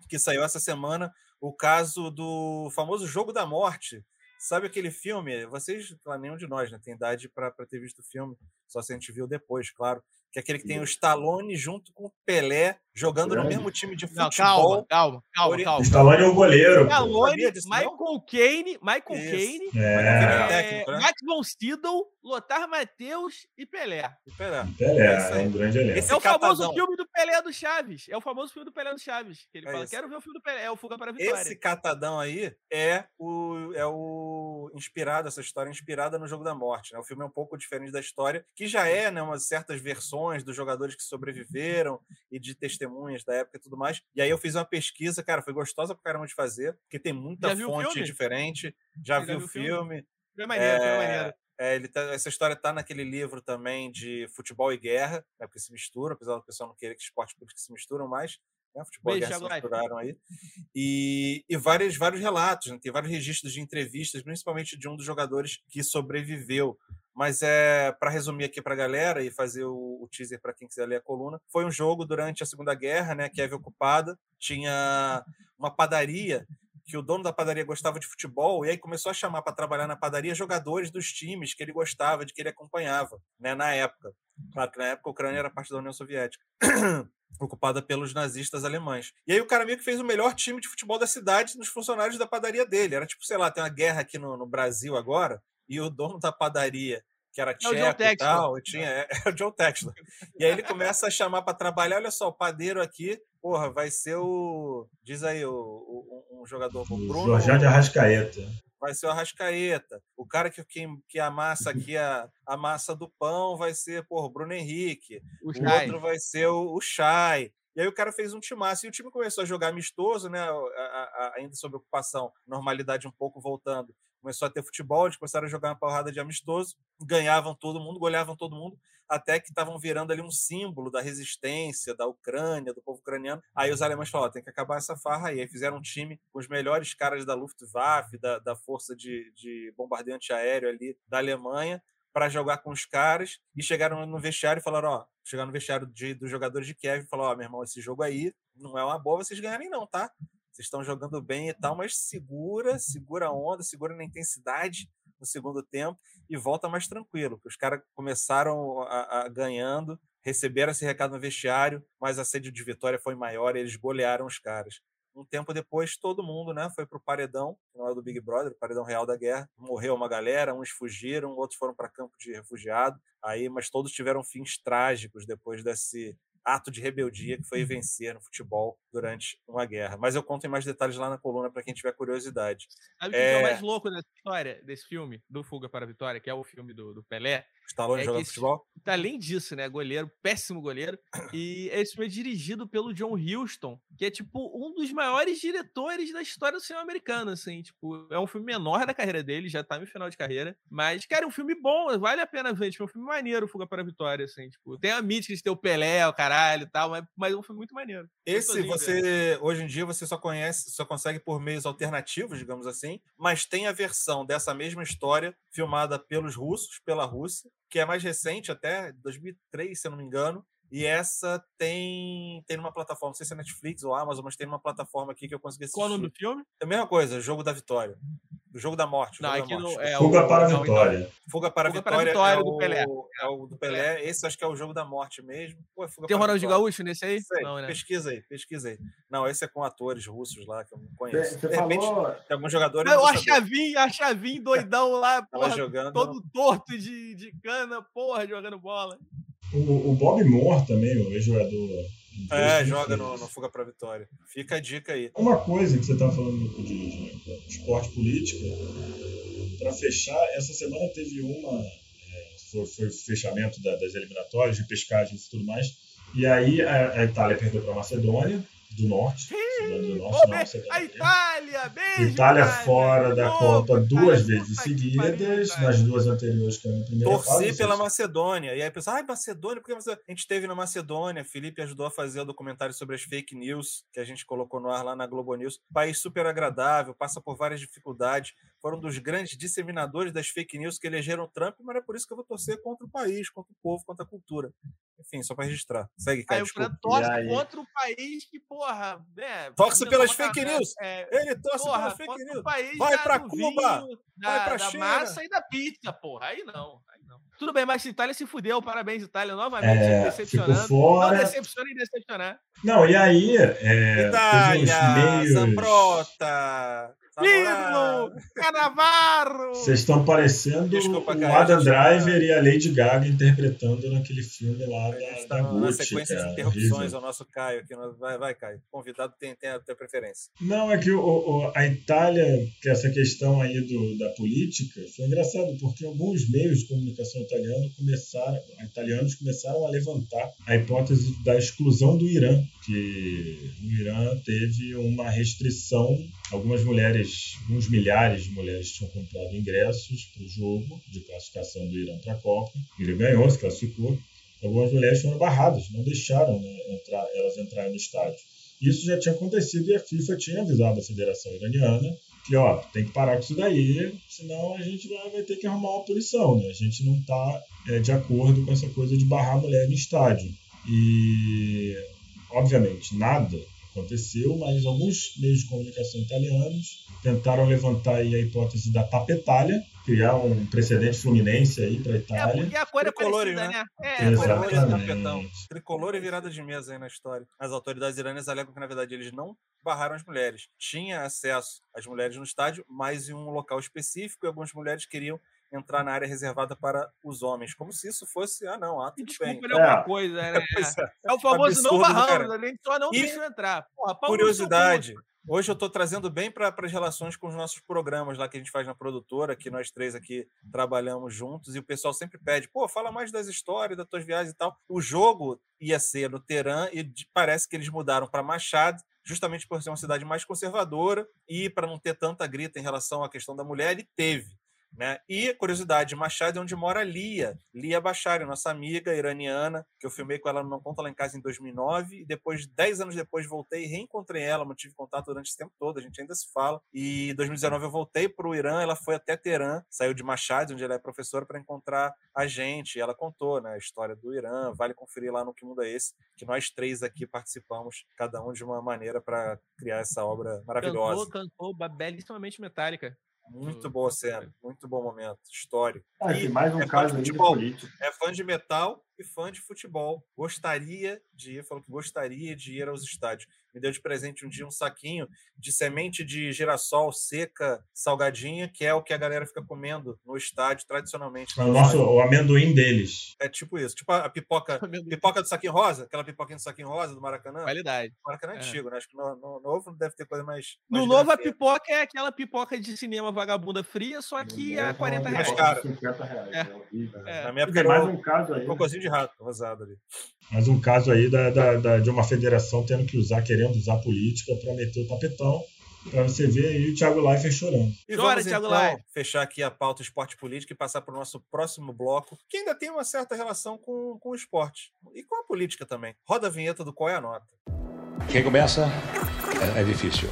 que saiu essa semana, o caso do famoso Jogo da Morte, Sabe aquele filme? Vocês, claro, nenhum de nós né, tem idade para ter visto o filme, só se a gente viu depois, claro. Que é aquele que tem o Stallone junto com o Pelé jogando no Grande. mesmo time de Não, futebol. calma, calma, calma, Ori- calma. Stallone é o goleiro. Stallone, não? Michael Caine, Michael Isso. Caine, É, É. técnico, né? Max von Sydow, Lothar Matheus e Pelé. Pelé. Pelé, É é um grande elenco. Esse É o famoso catadão. filme do Pelé do Chaves. É o famoso filme do Pelé do Chaves. Que ele É fala, isso. quero ver o filme do Pelé. É o Fuga para a Vitória. Esse catadão aí é o, é o inspirado, essa história é inspirada no Jogo da Morte. Né? O filme é um pouco diferente da história, que já é né, umas certas versões dos jogadores que sobreviveram e de testemunhas da época e tudo mais. E aí eu fiz uma pesquisa, cara, foi gostosa pra caramba de fazer, porque tem muita fonte diferente. Já já viu o filme? Foi maneiro, foi É, maneiro. é, ele tá- essa história tá naquele livro também de futebol e guerra, né, porque se mistura, apesar do pessoal não querer que esporte político se misturam mais. Né, futebol Beijo, e guerra se misturaram aí. E, e vários, vários relatos, né, tem vários registros de entrevistas, principalmente de um dos jogadores que sobreviveu. Mas é para resumir aqui para a galera e fazer o, o teaser para quem quiser ler a coluna, foi um jogo durante a Segunda Guerra, né, Kiev ocupada, tinha uma padaria que o dono da padaria gostava de futebol e aí começou a chamar para trabalhar na padaria jogadores dos times que ele gostava, de que ele acompanhava, né, na época. Claro que na época a Ucrânia era parte da União Soviética. ocupada pelos nazistas alemães. E aí o cara meio que fez o melhor time de futebol da cidade nos funcionários da padaria dele. Era tipo, sei lá, tem uma guerra aqui no, no Brasil agora, e o dono da padaria que era tcheco é e tal, tinha, era o John Textor. E aí ele começa a chamar para trabalhar, olha só, o padeiro aqui, porra, vai ser o, diz aí, o, o um jogador, o Bruno... Jorginho de Arrascaeta. Vai ser o Arrascaeta. O cara que, que, que amassa aqui a, a massa do pão vai ser, porra, o Bruno Henrique. O, O outro vai ser o, o Chay. E aí o cara fez um timaço. E o time começou a jogar amistoso, né? a- a- a- ainda sob ocupação, normalidade um pouco voltando. Começou a ter futebol, eles começaram a jogar uma porrada de amistoso, ganhavam todo mundo, goleavam todo mundo, até que estavam virando ali um símbolo da resistência da Ucrânia, do povo ucraniano. Aí os alemães falaram: tem que acabar essa farra aí. Aí fizeram um time com os melhores caras da Luftwaffe, da, da força de, de bombardeio antiaéreo ali da Alemanha, para jogar com os caras e chegaram no vestiário e falaram: ó, chegaram no vestiário dos jogadores de Kiev e falaram: ó, meu irmão, esse jogo aí não é uma boa vocês ganharem, não, tá? Vocês estão jogando bem e tal, mas segura, segura a onda, segura na intensidade no segundo tempo e volta mais tranquilo. Que os caras começaram a, a- ganhando, receberam esse recado no vestiário, mas a sede de vitória foi maior e eles golearam os caras. Um tempo depois, todo mundo né, foi pro paredão, que não é o do Big Brother, o paredão real da guerra. Morreu uma galera, uns fugiram, outros foram para campo de refugiado. Aí, mas todos tiveram fins trágicos depois desse ato de rebeldia que foi vencer no futebol durante uma guerra. Mas eu conto em mais detalhes lá na coluna para quem tiver curiosidade. Sabe o que é... É. o mais louco dessa história, desse filme, do Fuga para a Vitória, que é o filme do, do Pelé? Stallone É jogando esse- futebol? Além disso, né? Goleiro, péssimo goleiro. E esse filme é dirigido pelo John Huston, que é, tipo, um dos maiores diretores da história do cinema americano, assim. Tipo, é um filme menor da carreira dele, já tá no final de carreira. Mas, cara, é um filme bom, vale a pena ver. Tipo, é um filme maneiro, Fuga para a Vitória, assim. Tipo, tem a mítica de ter o Pelé, o caralho e tal, mas, mas é um filme muito maneiro. Esse você hoje em dia você só conhece, só consegue por meios alternativos, digamos assim, mas tem a versão dessa mesma história filmada pelos russos, pela Rússia, que é mais recente até 2003, se eu não me engano. E essa tem tem numa plataforma, não sei se é Netflix ou Amazon, mas tem numa plataforma aqui que eu consegui assistir. Qual o nome do filme? É a mesma coisa, Jogo da Vitória. O Jogo da Morte. o Não, Jogo da aqui não Morte. é Fuga o- para a não, então, vitória. Fuga para a Fuga para a Vitória, Vitória é, do o, Pelé. é o do Pelé. Esse acho que é o Jogo da Morte mesmo. Pô, é Fuga Tem o a Ronaldinho. Gaúcho nesse aí? Sei, Não, né? Pesquisa aí, pesquisa aí. Não, esse é com atores russos lá que eu não conheço. Você De repente, falou. tem alguns jogadores. Mas eu o não vou saber. Achavinho, Achavinho doidão lá, porra, jogando. todo torto de, de cana, porra, jogando bola. O, o Bob Moore também, o ex-jogador. É, joga fez. no, no Fuga para Vitória. Fica a dica aí. Uma coisa que você estava falando de, de esporte política, para fechar, essa semana teve uma. é, foi, foi o fechamento da- das eliminatórias, de pescagem e tudo mais. E aí a, a Itália perdeu para a Macedônia do Norte. Do não, a. Itália, beijo! Itália fora da Copa duas vezes seguidas, nas duas anteriores que na primeira. Torci pela Macedônia. E aí pensa, ai, Macedônia, porque a gente teve na Macedônia, Felipe ajudou a fazer o documentário sobre as fake news que a gente colocou no ar lá na Globo News. País super agradável, passa por várias dificuldades. Foram um dos grandes disseminadores das fake news que elegeram o Trump, mas é por isso que eu vou torcer contra o país, contra o povo, contra a cultura. Enfim, só para registrar. Segue, Aí cara. o Fran desculpa. torce contra o país que, porra, né? Torce pelas fake café, news. É, Ele torce porra, pelas fake news. país Vai do Cuba, vinho, vai da, da China. massa e da pizza, porra. Aí não, aí não. Tudo bem, mas a Itália se fudeu. Parabéns, Itália, novamente É, decepcionando. Não decepciona e decepcionar. Não, e aí. É, Itália, meios. Zambrota. Pirlo, Canavarro. Vocês estão parecendo Desculpa, o cara, Adam a gente tá- Driver e a Lady Gaga interpretando naquele filme lá da, da tá na Gucci, sequência cara, de interrupções horrível. ao nosso Caio aqui. no- Vai, vai, Caio. Convidado tem, tem a tua preferência. Não, é que o, o- a Itália, que essa questão aí do, da política, foi engraçado, porque alguns meios de comunicação italiano começaram, italianos começaram a levantar a hipótese da exclusão do Irã, que o Irã teve uma restrição, algumas mulheres, uns milhares de mulheres tinham comprado ingressos para o jogo de classificação do Irã para a Copa, ele ganhou, se classificou, algumas mulheres foram barradas, não deixaram né, entrar, elas entrarem no estádio. Isso já tinha acontecido e a FIFA tinha avisado a Federação Iraniana que, ó, tem que parar com isso daí, senão a gente vai, vai ter que arrumar uma punição, né? A gente não está de acordo com essa coisa de barrar a mulher no estádio. E, obviamente, nada aconteceu, mas alguns meios de comunicação italianos tentaram levantar aí a hipótese da tapetalha, criar um precedente fluminense aí para a É, Itália. porque a cor é parecida, né? né? É, a cor é Tricolor e parecida. tapetão. Tricolor e virada de mesa aí na história. As autoridades iranianas alegam que, na verdade, eles não barraram as mulheres. Tinha acesso às mulheres no estádio, mas em um local específico, e algumas mulheres queriam entrar na área reservada para os homens. Como se isso fosse, ah, não, ah, tudo Desculpa, bem. ele é alguma É. coisa, né? É. É o famoso não barramos, gente só não E deixa entrar. Porra. Curiosidade. Hoje eu estou trazendo bem para as relações com os nossos programas lá que a gente faz na produtora, que nós três aqui trabalhamos juntos, e o pessoal sempre pede, pô, fala mais das histórias, das tuas viagens e tal. O jogo ia ser no Teherã e parece que eles mudaram para Machado, justamente por ser uma cidade mais conservadora e para não ter tanta grita em relação à questão da mulher, e teve. Né? E, curiosidade, Machado é onde mora a Lia, Lia Bachari, nossa amiga iraniana, que eu filmei com ela no Não Conta Lá em Casa em 2009, e depois, 10 anos depois, voltei e reencontrei ela, mantive contato durante esse tempo todo, a gente ainda se fala. E em 2019 eu voltei para o Irã, ela foi até Teherã, saiu de Machado, onde ela é professora, para encontrar a gente, e ela contou né, a história do Irã, vale conferir lá no Que Mundo é Esse, que nós três aqui participamos, cada um de uma maneira para criar essa obra maravilhosa. Cantou, cantou, belíssimamente metálica. Muito do- boa cena, muito bom momento, histórico. Ah, E mais um é caso de futebol. político. É fã de metal e fã de futebol. Gostaria de ir, falou que gostaria de ir aos estádios. Me deu de presente um dia um saquinho de semente de girassol seca, salgadinha, que é o que a galera fica comendo no estádio tradicionalmente. É o, nosso, o amendoim deles. É tipo isso, tipo a pipoca, pipoca do saquinho rosa, aquela pipoquinha do saquinho rosa do Maracanã. Qualidade. Maracanã é É. antigo, né? Acho que no, no novo não deve ter coisa mais. No mais novo, a grafeira. pipoca é aquela pipoca de cinema vagabunda fria, só que a 40 mais reais. caro. 50 reais. É. É horrível. É. Na minha época mais um caso aí. cocôzinho de rato rosado ali. Mais um caso aí da, da- da- de uma federação tendo que usar, querendo usar política para meter o tapetão. Para você ver aí o Thiago Leifert chorando. E Chora, vamos Thiago então Leifert. fechar aqui a pauta esporte política e passar para o nosso próximo bloco, que ainda tem uma certa relação com, com o esporte e com a política também. Roda a vinheta do Qual é a Nota. Quem começa é, é difícil.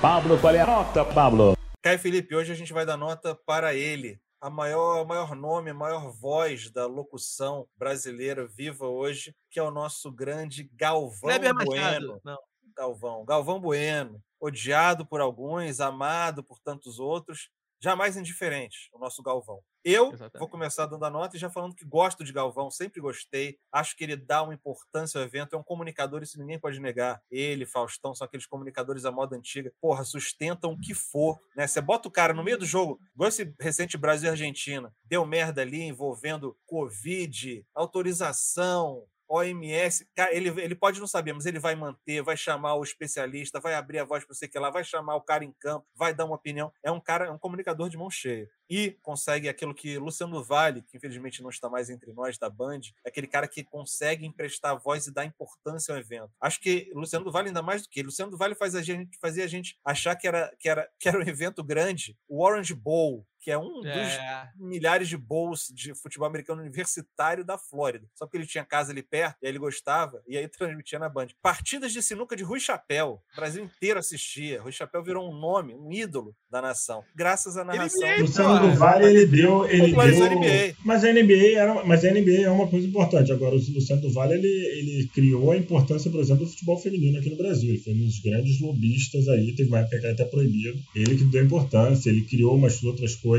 Pablo, qual é a nota, Pablo? Caio Felipe, hoje a gente vai dar nota para ele. A maior, o maior nome, a maior voz da locução brasileira viva hoje, que é o nosso grande Galvão Kleber Bueno. Não. Galvão. Galvão Bueno, odiado por alguns, amado por tantos outros, jamais indiferente, o nosso Galvão. Eu Exatamente. vou começar dando a nota e já falando que gosto de Galvão, sempre gostei, acho que ele dá uma importância ao evento, é um comunicador, isso ninguém pode negar. Ele, Faustão, são aqueles comunicadores da moda antiga, porra, sustentam o que for, né? Você bota o cara no meio do jogo, igual esse recente Brasil e Argentina, deu merda ali envolvendo Covid, autorização, OMS, ele, ele pode não saber, mas ele vai manter, vai chamar o especialista, vai abrir a voz para você que lá, vai chamar o cara em campo, vai dar uma opinião. É um cara, é um comunicador de mão cheia. E consegue aquilo que Luciano Vale, que infelizmente não está mais entre nós da Band, é aquele cara que consegue emprestar voz e dar importância ao evento. Acho que Luciano Vale ainda mais do que Luciano Vale faz a gente, fazia a gente achar que era, que, era, que era um evento grande. O Orange Bowl, que é um dos É, milhares de bowls de futebol americano universitário da Flórida. Só porque ele tinha casa ali perto, e aí ele gostava, e aí transmitia na Band. Partidas de sinuca de Rui Chapéu. O Brasil inteiro assistia. Rui Chapéu virou um nome, um ídolo da nação. Graças à narração. NBA, Luciano do Vale, ele deu. Ele deu NBA. Mas a NBA, era, mas a NBA é uma coisa importante. Agora, o Luciano do Vale, ele, ele criou a importância, por exemplo, do futebol feminino aqui no Brasil. Ele foi um dos grandes lobistas aí, teve uma época que era até proibido. Ele que deu importância, ele criou umas outras coisas,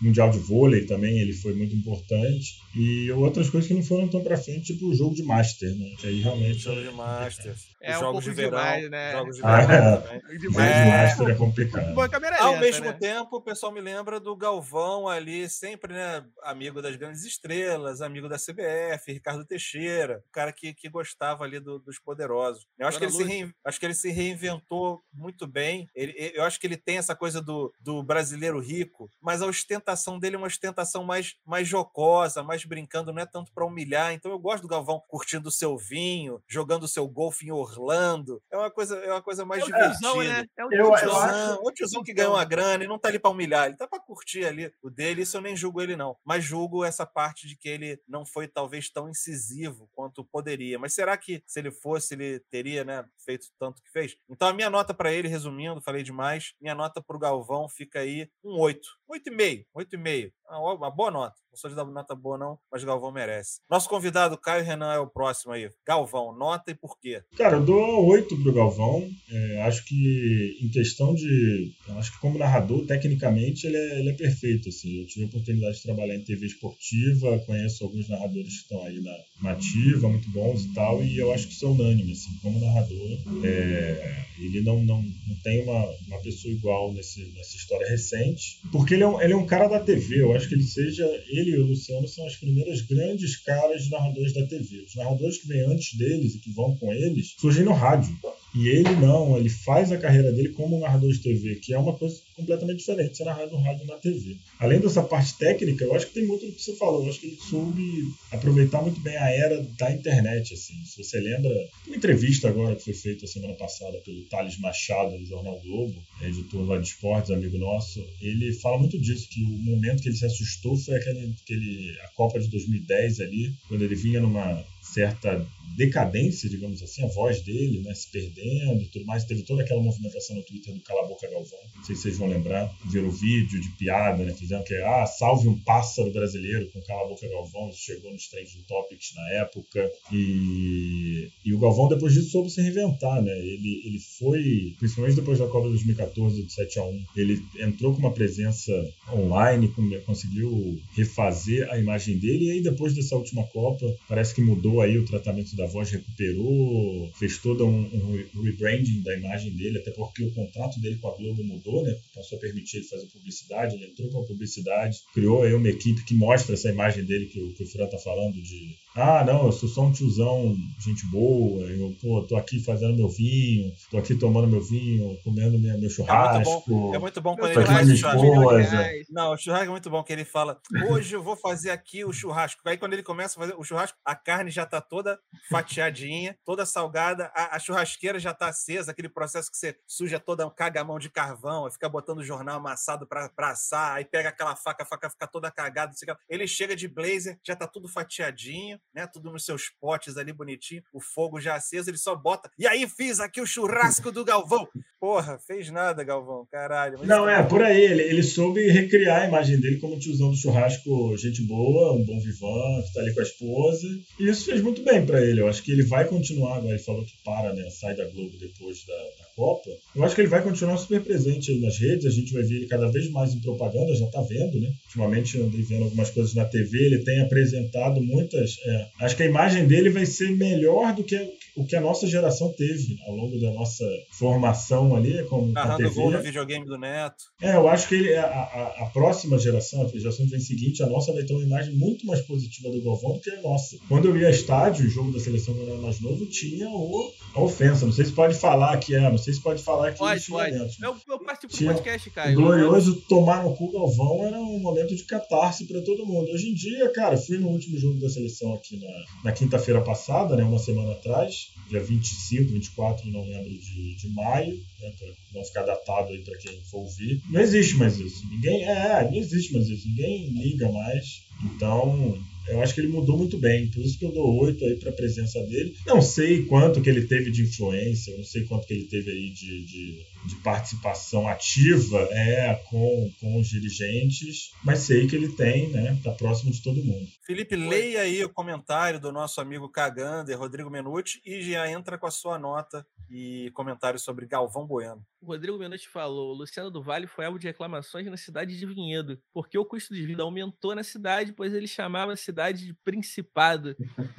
Mundial de Vôlei também, ele foi muito importante. E outras coisas que não foram tão pra frente, tipo o jogo de Master, né? Que aí realmente. Jogos de Masters. É os um jogos de pouco verão. demais, né? Jogos de Ah, verão é. jogo Demais. de Master é complicado. Boa câmera Ao mesmo né? tempo, o pessoal me lembra do Galvão ali, sempre, né? Amigo das grandes estrelas, amigo da CBF, Ricardo Teixeira, o cara que, que gostava ali do- dos poderosos. Eu acho que, ele se rein- acho que ele se reinventou muito bem. Ele- eu acho que ele tem essa coisa do, do brasileiro rico, mas a ostentação dele é uma ostentação mais, mais jocosa, mais brincando, não é tanto para humilhar. Então eu gosto do Galvão curtindo o seu vinho, jogando o seu golfe em Orlando. É uma coisa, é uma coisa mais É divertida. tiozão, né? É um Eu- eu tiozão. acho- Tiozão, o tiozão que ganhou uma grana e não tá ali pra humilhar, ele tá pra curtir ali o dele, isso eu nem julgo ele não. Mas julgo essa parte de que ele não foi talvez tão incisivo quanto poderia. Mas será que se ele fosse, ele teria, né, feito tanto que fez? Então a minha nota pra ele, resumindo, falei demais, minha nota pro Galvão fica aí um 8. 8,5. 8,5. Uma, ó- uma boa nota. Não sou de dar nota boa, não, mas Galvão merece. Nosso convidado, Caio Renan, é o próximo aí. Galvão, nota e por quê? Cara, eu dou 8 pro Galvão. É, acho que em questão de. Acho que como narrador, tecnicamente, ele é, ele é perfeito. Assim. Eu tive a oportunidade de trabalhar em TV esportiva, conheço alguns narradores que estão aí na, na ativa, muito bons e tal, e eu acho que isso é unânime, assim, como narrador. é, ele não, não, não tem uma, uma pessoa igual nesse, nessa história recente, porque ele é, um, ele é um cara da TV. Eu acho que ele seja. Ele e o Luciano são as primeiras grandes caras de narradores da TV. Os narradores que vêm antes deles e que vão com eles surgem no rádio. E ele não, ele faz a carreira dele como narrador de TV, que é uma coisa completamente diferente ser narrado no rádio e na TV. Além dessa parte técnica, eu acho que tem muito do que você falou. Eu acho que ele soube aproveitar muito bem a era da internet. Assim. Se você lembra, uma entrevista agora que foi feita semana passada pelo Thales Machado, do Jornal Globo, editor lá de esportes, amigo nosso, ele fala muito disso, que o momento que ele se assustou foi aquele, aquele a Copa de 2010 ali, quando ele vinha numa certa decadência, digamos assim, a voz dele, né, se perdendo e tudo mais. Teve toda aquela movimentação no Twitter do Cala a Boca Galvão. Não sei se vocês vão lembrar. Viram o vídeo de piada, né? Fizeram que, ah, salve um pássaro brasileiro com Cala a Boca Galvão. Isso chegou nos trending topics na época. E, e o Galvão, depois disso, soube se reinventar, né? Ele, ele foi, principalmente depois da Copa de 2014, do 7 a 1 ele entrou com uma presença online, conseguiu refazer a imagem dele. E aí, depois dessa última Copa, parece que mudou aí o tratamento da voz, recuperou, fez todo um, um re- rebranding da imagem dele, até porque o contrato dele com a Globo mudou, né? Passou a permitir ele fazer publicidade, ele entrou com a publicidade, criou aí uma equipe que mostra essa imagem dele que o, que o Fran tá falando de ah, não, eu sou só um tiozão, gente boa, eu pô, tô aqui fazendo meu vinho, tô aqui tomando meu vinho, comendo minha, meu churrasco. É muito bom quando Tô ele aqui com faz o churrasco. Não, o churrasco é muito bom, que ele fala, hoje eu vou fazer aqui o churrasco. Aí quando ele começa a fazer o churrasco, a carne já tá toda fatiadinha, toda salgada, a, a churrasqueira já tá acesa, aquele processo que você suja toda, caga a mão de carvão, fica botando o jornal amassado pra, pra assar, aí pega aquela faca, a faca fica toda cagada. não sei o que lá. Ele chega de blazer, já tá tudo fatiadinho, né? Tudo nos seus potes ali bonitinho, o fogo já aceso, ele só bota. E aí fiz aqui o churrasco do Galvão. Porra, fez nada, Galvão, caralho. mas Não, é, bom. por aí. Ele, ele soube recriar a imagem dele como tiozão do churrasco, gente boa, um bom vivan, que tá ali com a esposa. E isso fez muito bem pra ele. Eu acho que ele vai continuar, agora ele falou que para, né? Sai da Globo depois da, da Copa. Eu acho que ele vai continuar super presente nas redes. A gente vai ver ele cada vez mais em propaganda, já tá vendo, né? Ultimamente eu andei vendo algumas coisas na TV, ele tem apresentado muitas. é, acho que a imagem dele vai ser melhor do que o que a nossa geração teve ao longo da nossa formação ali com, com a Narrando TV. gol no videogame do Neto. É, eu acho que ele- a, a- a próxima geração, a geração que vem seguinte, a nossa vai ter uma imagem muito mais positiva do Galvão do que a nossa. Quando eu ia a estádio, o jogo da seleção quando eu era mais novo, tinha o, a ofensa. Não sei se pode falar que é, não sei se pode falar que Pode, isso pode. dentro. Eu, eu participo do Tinha podcast, O Caio. glorioso tomar no cu Galvão era um momento de catarse para todo mundo. Hoje em dia, cara, fui no último jogo da seleção aqui na, na quinta-feira passada, né, uma semana atrás, dia 25, 24, não lembro, de, de maio, né, para não ficar datado aí para quem for ouvir. Não existe mais isso. Ninguém, é, não existe mais isso. Ninguém liga mais. Então, eu acho que ele mudou muito bem. Por isso que eu dou oito aí para a presença dele. Não sei quanto que ele teve de influência, não sei quanto que ele teve aí de, de, de participação ativa é, com, com os dirigentes, mas sei que ele tem, né? Tá próximo de todo mundo. Felipe, leia aí o comentário do nosso amigo Cagander, Rodrigo Menucci, e já entra com a sua nota e comentário sobre Galvão Bueno. O Rodrigo Menuti falou: Luciano do Vale foi alvo de reclamações na cidade de Vinhedo, porque o custo de vida aumentou na cidade, pois ele chamava a cidade de Principado,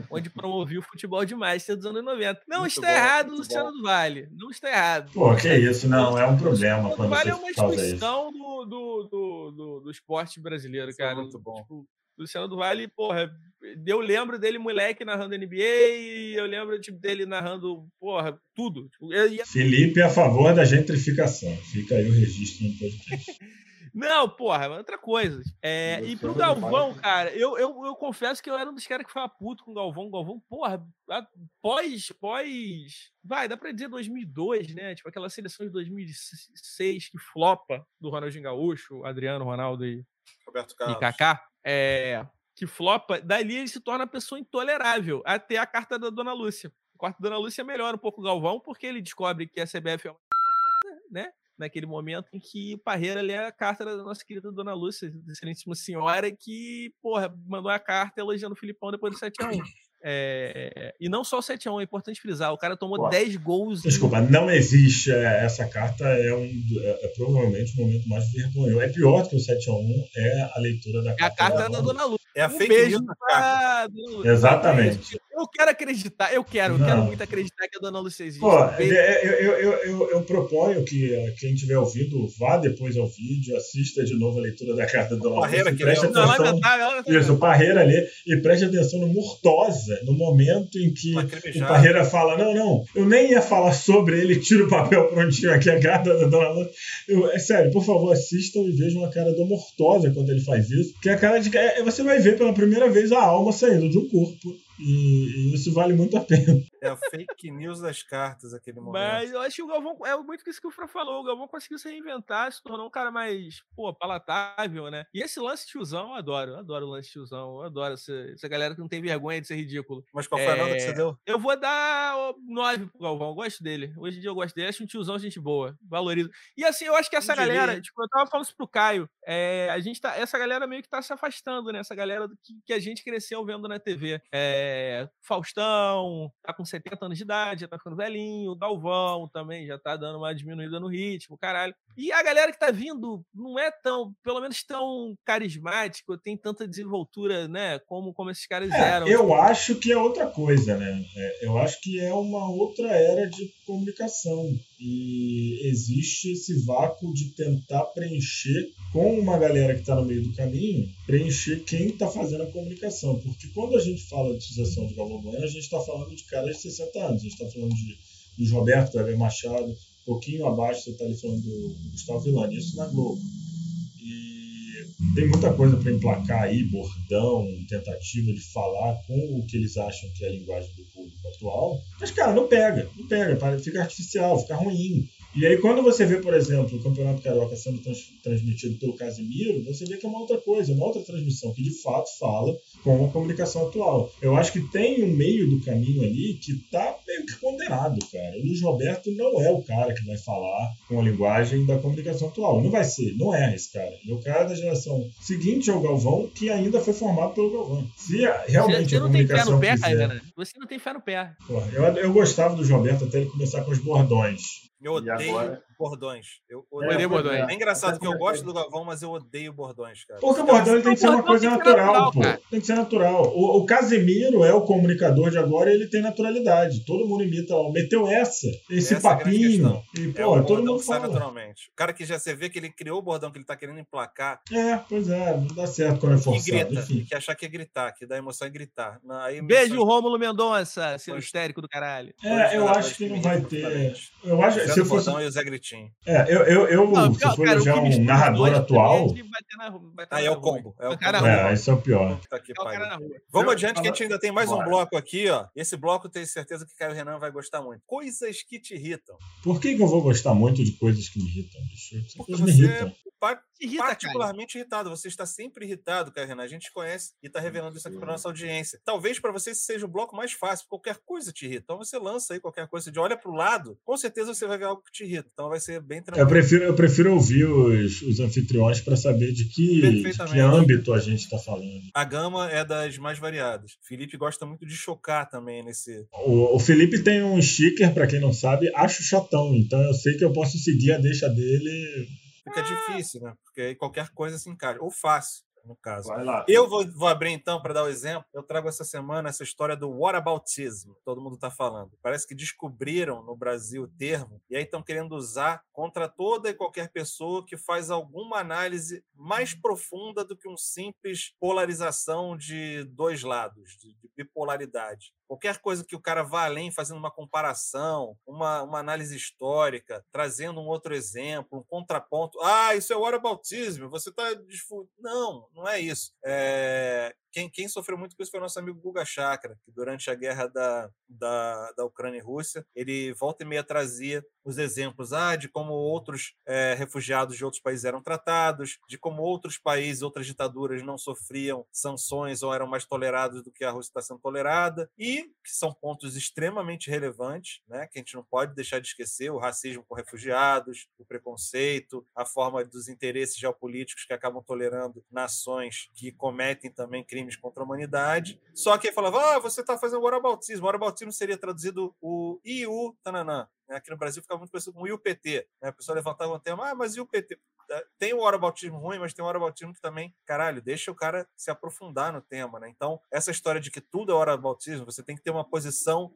onde promovia o futebol demais, desde os anos 90. Não Muito está bom, errado, Luciano bom. do Vale. Não está errado. Pô, que isso, não, é um problema do Vale é uma instituição do, do, do, do, do esporte brasileiro, Isso é cara. muito bom. Tipo, Luciano do Vale, porra, eu lembro dele moleque narrando NBA, e eu lembro tipo, dele narrando, porra, tudo. Tipo, eu Felipe é a favor da gentrificação. Fica aí o registro no podcast. Não, porra, é outra coisa. É, e pro Galvão, cara, eu, eu, eu confesso que eu era um dos caras que ficava puto com o Galvão. Galvão, porra, pós, pós. Vai, dá pra dizer 2002, né? Tipo aquela seleção de 2006 que flopa do Ronaldinho Gaúcho, Adriano, Ronaldo e, Roberto e Carlos. Kaká. É, que flopa, dali ele se torna uma pessoa intolerável. Até a carta da Dona Lúcia. A carta da Dona Lúcia melhora um pouco o Galvão, porque ele descobre que a CBF é uma. né? naquele momento em que o Parreira lê a carta da nossa querida Dona Lúcia, excelentíssima senhora, que, porra, mandou a carta elogiando o Filipão depois do 7x1. É, e não só o 7x1, é importante frisar, o cara tomou Pô, 10 gols. Desculpa, não existe. é, Essa carta é, um, do- é, é provavelmente o momento mais vergonhoso. É pior do que o 7x1, é a leitura da É a carta. carta da da Dona Lúcia. É a Um fake beijo news da carta. Lúcia. Exatamente. Eu quero acreditar, eu quero, eu quero Não. muito acreditar que a Dona Lúcia existe. Pô, beijo. é, eu, eu, eu, eu, proponho que eh, quem tiver ouvido vá depois ao vídeo, assista de novo a leitura da carta da Dona que preste. Não, atenção. lamentável, lamentável. Isso, o Parreira ali, e preste atenção no Murtosa, no momento em que o. Parreira fala: Não, não, eu nem ia falar sobre ele, tira o papel prontinho aqui, a carta da Dona Lúcia. Eu- É sério, por favor, assistam e vejam a cara do Murtosa quando ele faz isso, que é a cara de. é- você vai ver pela primeira vez a alma saindo de um corpo. E, e isso vale muito a pena. É a fake news das cartas aquele momento. Mas eu acho que o Galvão, é muito isso que o Fran falou, o Galvão conseguiu se reinventar, se tornou um cara mais, pô, palatável, né? E esse lance tiozão, eu adoro, eu adoro o lance tiozão, eu adoro essa, essa galera que não tem vergonha de ser ridículo. Mas qual foi a nota que É, você deu? Eu vou dar 9 pro Galvão, eu gosto dele. Hoje em dia eu gosto dele, acho um tiozão gente boa, valorizo. E assim, eu acho que essa galera, tipo, eu tava falando isso pro Caio, é, a gente tá, essa galera meio que tá se afastando, né? Essa galera que, que a gente cresceu vendo na TV. É, Faustão, tá com 70 anos de idade, já tá ficando velhinho, Galvão também já tá dando uma diminuída no ritmo, caralho. E a galera que tá vindo não é tão, pelo menos tão carismático, tem tanta desenvoltura, né, como, como esses caras eram. É, eu acho que é outra coisa, né? É, eu acho que é uma outra era de comunicação. E existe esse vácuo de tentar preencher com uma galera que está no meio do caminho, preencher quem está fazendo a comunicação. Porque quando a gente fala de sucessão de Galvão Bueno, a gente está falando de caras de 60 anos. A gente está falando de, de Roberto Weber Machado, pouquinho abaixo você está ali falando do Gustavo Villani, isso na Globo. E tem muita coisa para emplacar aí, bordão, tentativa de falar com o que eles acham que é a linguagem do público atual. Mas, cara, não pega, não pega, fica artificial, fica ruim. E aí, quando você vê, por exemplo, o Campeonato Carioca sendo trans- transmitido pelo Casimiro, você vê que é uma outra coisa, uma outra transmissão que de fato fala com a comunicação atual. Eu acho que tem um meio do caminho ali que tá meio que condenado, cara. O Luiz Roberto não é o cara que vai falar com a linguagem da comunicação atual. Não vai ser, não é esse cara. Ele é o cara da geração seguinte ao Galvão, que ainda foi formado pelo Galvão. Se realmente Você, você a não tem fé comunicação no pé, quiser... Caivana? Você não tem fé no pé. Porra, eu, eu gostava do Gilberto até ele começar com os bordões. Eu E odeio agora? Bordões. Eu Odeio odeio bordões. É engraçado Até que eu gosto do Gavão, mas eu odeio bordões, cara. Porque o bordão ele tem que ser uma coisa natural, natural, pô. Tem que ser natural. O, o Casemiro é o comunicador de agora e ele tem naturalidade. Todo mundo imita, ó, meteu essa, esse Essa é papinho. E, É pô, o todo mundo sai fala. naturalmente. O cara que já você vê que ele criou o bordão que ele tá querendo emplacar É, pois é, não dá certo quando é e forçado. grita. Enfim. Que achar que é gritar, que dá emoção é gritar. Não, aí Beijo, emoções- Rômulo Mendonça, seu histérico do caralho. É, eu acho que não vai ter. Eu acho, se eu fosse. Bordão e o Zé Gritinho. É, eu, eu, eu Não, se pior, for cara, o já um narrador atual. é Aí é o combo. É o combo. rua. É, esse é o pior. O cara pariu. na rua. Vamos adiante que a gente ainda tem mais um bloco aqui, ó. Esse bloco tenho certeza que Caio Renan vai gostar muito. Coisas que te irritam. Por que, que eu vou gostar muito de coisas que me irritam, Porque coisas me você irritam. Irrita, cara. particularmente irritado. Você está sempre irritado, Caio Renan. A gente conhece e está revelando isso aqui para nossa audiência. Talvez para você seja o bloco mais fácil. Qualquer coisa te irrita. Então você lança aí qualquer coisa. De olha para o lado, com certeza você vai ver algo que te irrita. Então vai ser bem Eu tranquilo. prefiro, eu prefiro ouvir os, os anfitriões para saber de que, de que âmbito a gente está falando. A gama é das mais variadas. Felipe gosta muito de chocar também nesse. O, o Felipe tem um sticker, para quem não sabe, acho chatão. Então eu sei que eu posso seguir a deixa dele. Fica difícil, né? Porque aí qualquer coisa se encaixa. Ou fácil, no caso. Lá. Eu vou, vou abrir então para dar o exemplo. Eu trago essa semana essa história do whataboutism, que todo mundo está falando. Parece que descobriram no Brasil o termo e aí estão querendo usar contra toda e qualquer pessoa que faz alguma análise mais profunda do que um simples polarização de dois lados, de, de bipolaridade. Qualquer coisa que o cara vá além, fazendo uma comparação, uma, uma análise histórica, trazendo um outro exemplo, um contraponto. Ah, isso é whataboutism, você está... Não, não é isso. É, quem, quem, sofreu muito com isso foi o nosso amigo Guga Chakra, que durante a guerra da, da, da Ucrânia e Rússia, ele volta e meia trazia os exemplos ah, de como outros é, refugiados de outros países eram tratados, de como outros países, outras ditaduras não sofriam sanções ou eram mais tolerados do que a Rússia está sendo tolerada. E que são pontos extremamente relevantes, né, que a gente não pode deixar de esquecer, o racismo com refugiados, o preconceito, a forma dos interesses geopolíticos que acabam tolerando nações que cometem também crimes contra a humanidade. Só que falava, ah, você está fazendo o orabautismo. O orabautismo seria traduzido o IU, tananã. Aqui no Brasil ficava muito parecido com o IUPT. Né? A pessoa levantava um tema, ah, mas e o PT? tem o orabautismo ruim, mas tem o orabautismo que também, caralho, deixa o cara se aprofundar no tema, né? Então, essa história de que tudo é orabautismo, você tem que ter uma posição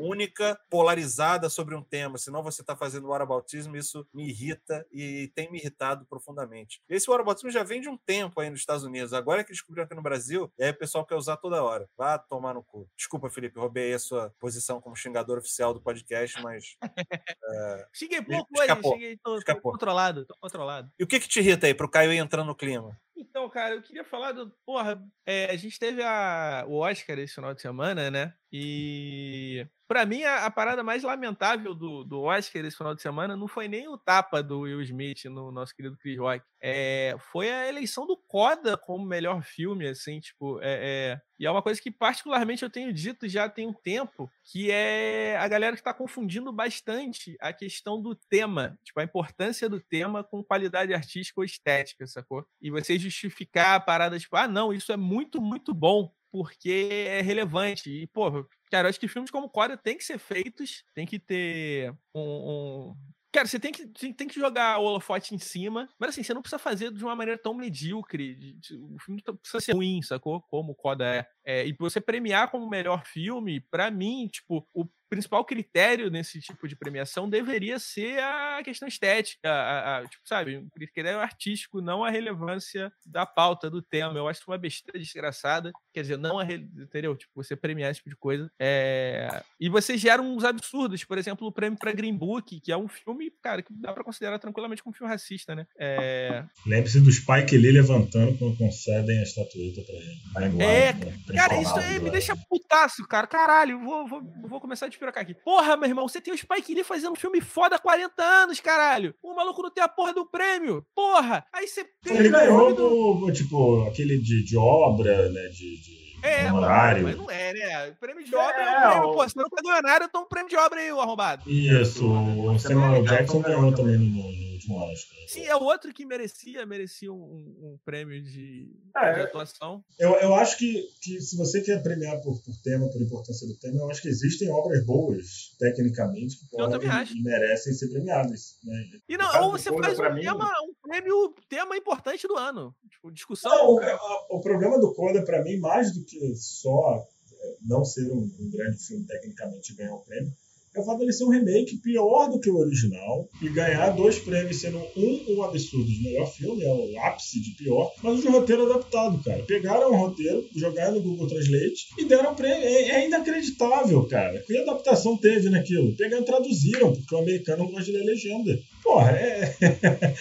única, polarizada sobre um tema, senão você está fazendo o orabautismo, isso me irrita e tem me irritado profundamente. Esse orabautismo já vem de um tempo aí nos Estados Unidos, agora é que descobriram aqui no Brasil, aí o pessoal quer usar toda hora. Vá tomar no cu. Desculpa, Felipe, roubei a sua posição como xingador oficial do podcast, mas... É... Xinguei pouco hoje, xinguei, tô, tô controlado, tô controlado. E o que que te irrita aí pro Caio ir entrando no clima? Então, cara, eu queria falar do. Porra, é, a gente teve a, o Oscar esse final de semana, né? E para mim a, a, parada mais lamentável do, do Oscar esse final de semana não foi nem o tapa do Will Smith no nosso querido Chris Rock. É, foi a eleição do Coda como melhor filme, assim, tipo, é, é, e é uma coisa que particularmente eu tenho dito já tem um tempo, que é a galera que está confundindo bastante a questão do tema, tipo, a importância do tema com qualidade artística ou estética, sacou? E você justificar a parada, tipo, ah, não, isso é muito, muito bom, porque é relevante. E, pô, cara, eu acho que filmes como Coda tem que ser feitos, tem que ter um, um... Cara, você tem que, tem que jogar o holofote em cima, mas assim, você não precisa fazer de uma maneira tão medíocre. O filme não precisa ser ruim, sacou? Como o Coda é. é e você premiar como melhor filme, para mim, tipo, o principal critério nesse tipo de premiação deveria ser a questão estética, a, a, tipo, sabe, um critério artístico, não a relevância da pauta, do tema. Eu acho uma besteira desgraçada. Quer dizer, não a entendeu? Tipo, você premiar esse tipo de coisa. É... E você gera uns absurdos. Por exemplo, o prêmio para Green Book, que é um filme, cara, que dá para considerar tranquilamente como um filme racista, né? É... Lembre-se do Spike Lee levantando quando concedem a estatueta para ele. É, né? cara, isso aí me deixa putaço, cara. Caralho, vou, vou, vou começar a despirocar aqui. Porra, meu irmão, você tem o Spike Lee fazendo um filme foda há 40 anos, caralho. O maluco não tem a porra do prêmio. Porra! Aí você tem. Ele ganhou do, tipo, aquele de, de obra, né? De, de é, honorário. Mas não é, né? O prêmio de obra é, é um prêmio, pô. Se não tá milionário, eu tô um prêmio de obra aí, o arrombado. Isso, o Samuel Jackson ganhou também no Oscar. Sim, é outro que merecia, merecia um, um prêmio de, é, de, atuação. Eu, eu acho que, que se você quer premiar por, por tema, por importância do tema, eu acho que existem obras boas, tecnicamente, que podem e merecem ser premiadas. Né? E não, ou você faz um, mim, tema, um prêmio, tema importante do ano. Tipo, discussão. Não, o, o, problema do Coda, para mim, mais do que só é, não ser um, um grande filme tecnicamente ganhar o prêmio, é o fato dele ser um remake pior do que o original e ganhar dois prêmios, sendo um o absurdo de melhor filme, é o ápice de pior, mas o de roteiro adaptado, cara. Pegaram o roteiro, jogaram no Google Translate e deram prêmio. É, é inacreditável, cara. Que adaptação teve naquilo? Pegaram traduziram, porque o americano não gosta de ler legenda. Porra, é.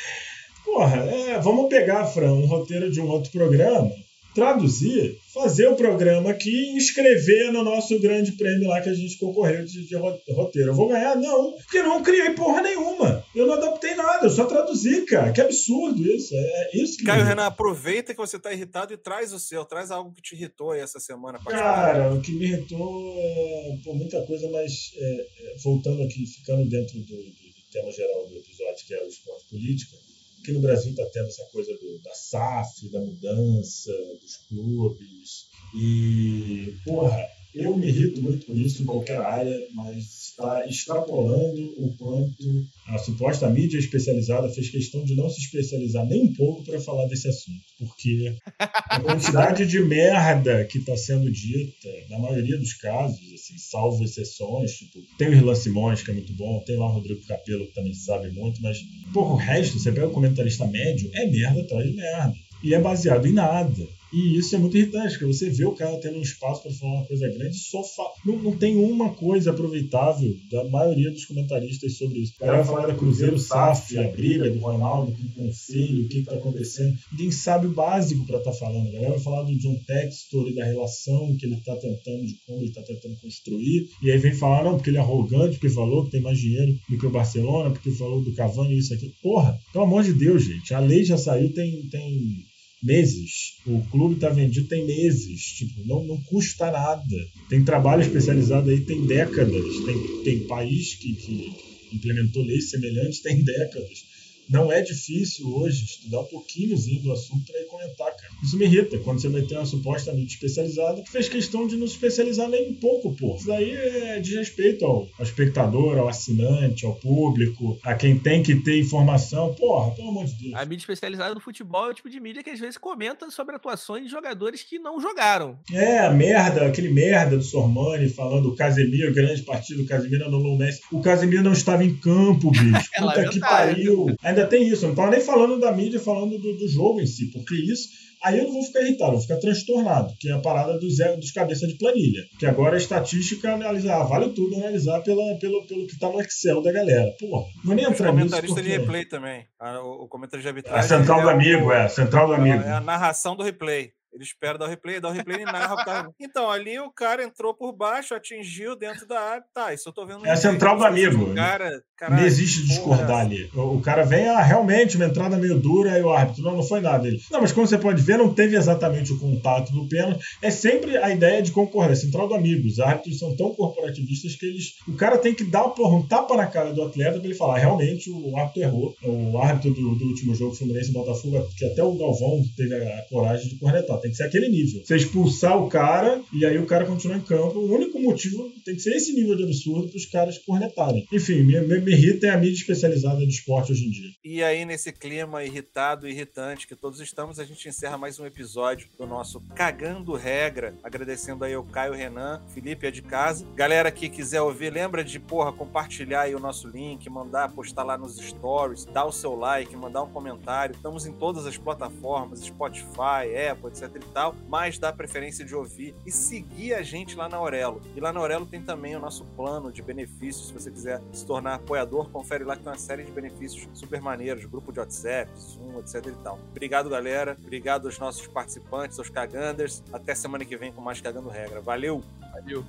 Porra, é... vamos pegar, Fran, um roteiro de um outro programa traduzir, fazer o programa aqui e inscrever no nosso grande prêmio lá que a gente concorreu de, de roteiro. Eu vou ganhar? Não, porque eu não criei porra nenhuma. Eu não adaptei nada, eu só traduzi, cara. Que absurdo isso. É, é isso que. Caio Renan, aproveita que você está irritado e traz o seu. Traz algo que te irritou aí essa semana. Cara, o que me irritou é por muita coisa, mas é, é, voltando aqui, ficando dentro do, do, do tema geral do episódio, que é o esporte política Aqui no Brasil está tendo essa coisa do, da SAF, da mudança, dos clubes. E, porra, eu me irrito muito com isso em qualquer área, mas está extrapolando o quanto a suposta mídia especializada fez questão de não se especializar nem um pouco para falar desse assunto. Porque a quantidade de merda que está sendo dita, na maioria dos casos, assim, salvo exceções, tipo, tem o Irlan Simões, que é muito bom, tem lá o Rodrigo Capello, que também sabe muito, mas, porra, o resto, você pega o comentarista médio, é merda atrás de merda. E é baseado em nada. E isso é muito irritante, porque você vê o cara tendo um espaço para falar uma coisa grande só fa... não, não tem uma coisa aproveitável da maioria dos comentaristas sobre isso. O cara vai falar da Cruzeiro SAF, a briga do Ronaldo com o conselho, o que está acontecendo. Ninguém sabe o básico para estar tá falando. A galera vai falar do John Textor e da relação que ele está tentando, de como ele está tentando construir. E aí vem falar, não, porque ele é arrogante, porque falou que tem mais dinheiro do que o Barcelona, porque falou do Cavani, isso aqui. Porra, pelo amor de Deus, gente. A lei já saiu tem. tem Meses. O clube está vendido tem meses. Tipo, não, não custa nada. Tem trabalho especializado aí, tem décadas. Tem, tem país que, que implementou leis semelhantes, tem décadas não é difícil hoje estudar um pouquinhozinho do assunto para ir comentar, cara. Isso me irrita, quando você vai ter uma suposta mídia especializada que fez questão de não se especializar nem um pouco, pô. Isso aí é de respeito ao, ao espectador, ao assinante, ao público, a quem tem que ter informação. Porra, pelo amor de Deus. A mídia especializada no futebol é o tipo de mídia que às vezes comenta sobre atuações de jogadores que não jogaram. É, a merda, aquele merda do Sormani falando o Casemiro, grande partido, o Casemiro anulou o Messi. O Casemiro não estava em campo, bicho. É Puta que lamentável. pariu. Ainda tem isso, eu não tava nem falando da mídia, falando do, do jogo em si, porque isso. Aí eu não vou ficar irritado, eu vou ficar transtornado, que é a parada dos, dos cabeça de planilha. Que agora a estatística analisar, vale tudo analisar pela, pelo, pelo que tá no Excel da galera. Porra, não vou nem entrar nisso. comentaristas de Porque... replay também. A- o, o comentarista de A arbitragem. central é do amigo, é, a central do amigo. É a narração do replay. Ele espera dar o replay, dá o replay e narra. o cara. Então, ali o cara entrou por baixo, atingiu dentro da área. Tá, isso eu tô vendo. É a central do amigo. O cara, Não caralho, existe que discordar porra é ali. O, cara vem, ah, realmente, uma entrada meio dura, aí o árbitro, não, não foi nada. Ele, não, mas como você pode ver, não teve exatamente o contato do pênalti. É sempre a ideia de concordar. Central do amigo. Os árbitros são tão corporativistas que eles. O cara tem que dar porra, um tapa na cara do atleta pra ele falar, realmente, o árbitro errou. O árbitro do, do último jogo, Fluminense e Botafogo, que até o Galvão teve a, a coragem de cornetar. Tem que ser aquele nível. Você expulsar o cara e aí o cara continua em campo. O único motivo tem que ser esse nível de absurdo para os caras cornetarem. Enfim, me, me, me irrita é a mídia especializada de esporte hoje em dia. E aí, nesse clima irritado e irritante que todos estamos, a gente encerra mais um episódio do nosso Cagando Regra. Agradecendo aí ao Caio Renan, Felipe é de casa. Galera que quiser ouvir, lembra de, porra, compartilhar aí o nosso link, mandar, postar lá nos stories, dar o seu like, mandar um comentário. Estamos em todas as plataformas, Spotify, Apple, etc e tal. Mas dá preferência de ouvir e seguir a gente lá na Aurelo. E lá na Aurelo tem também o nosso plano de benefícios. Se você quiser se tornar apoiador, confere lá que tem uma série de benefícios super maneiros, grupo de WhatsApp, Zoom, etc e tal. Obrigado, galera. Obrigado aos nossos participantes, aos Caganders. Até semana que vem com mais Cagando Regra. Valeu! Valeu.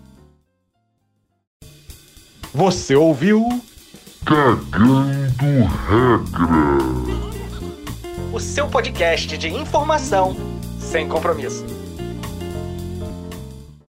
Você ouviu? O seu podcast de informação sem compromisso.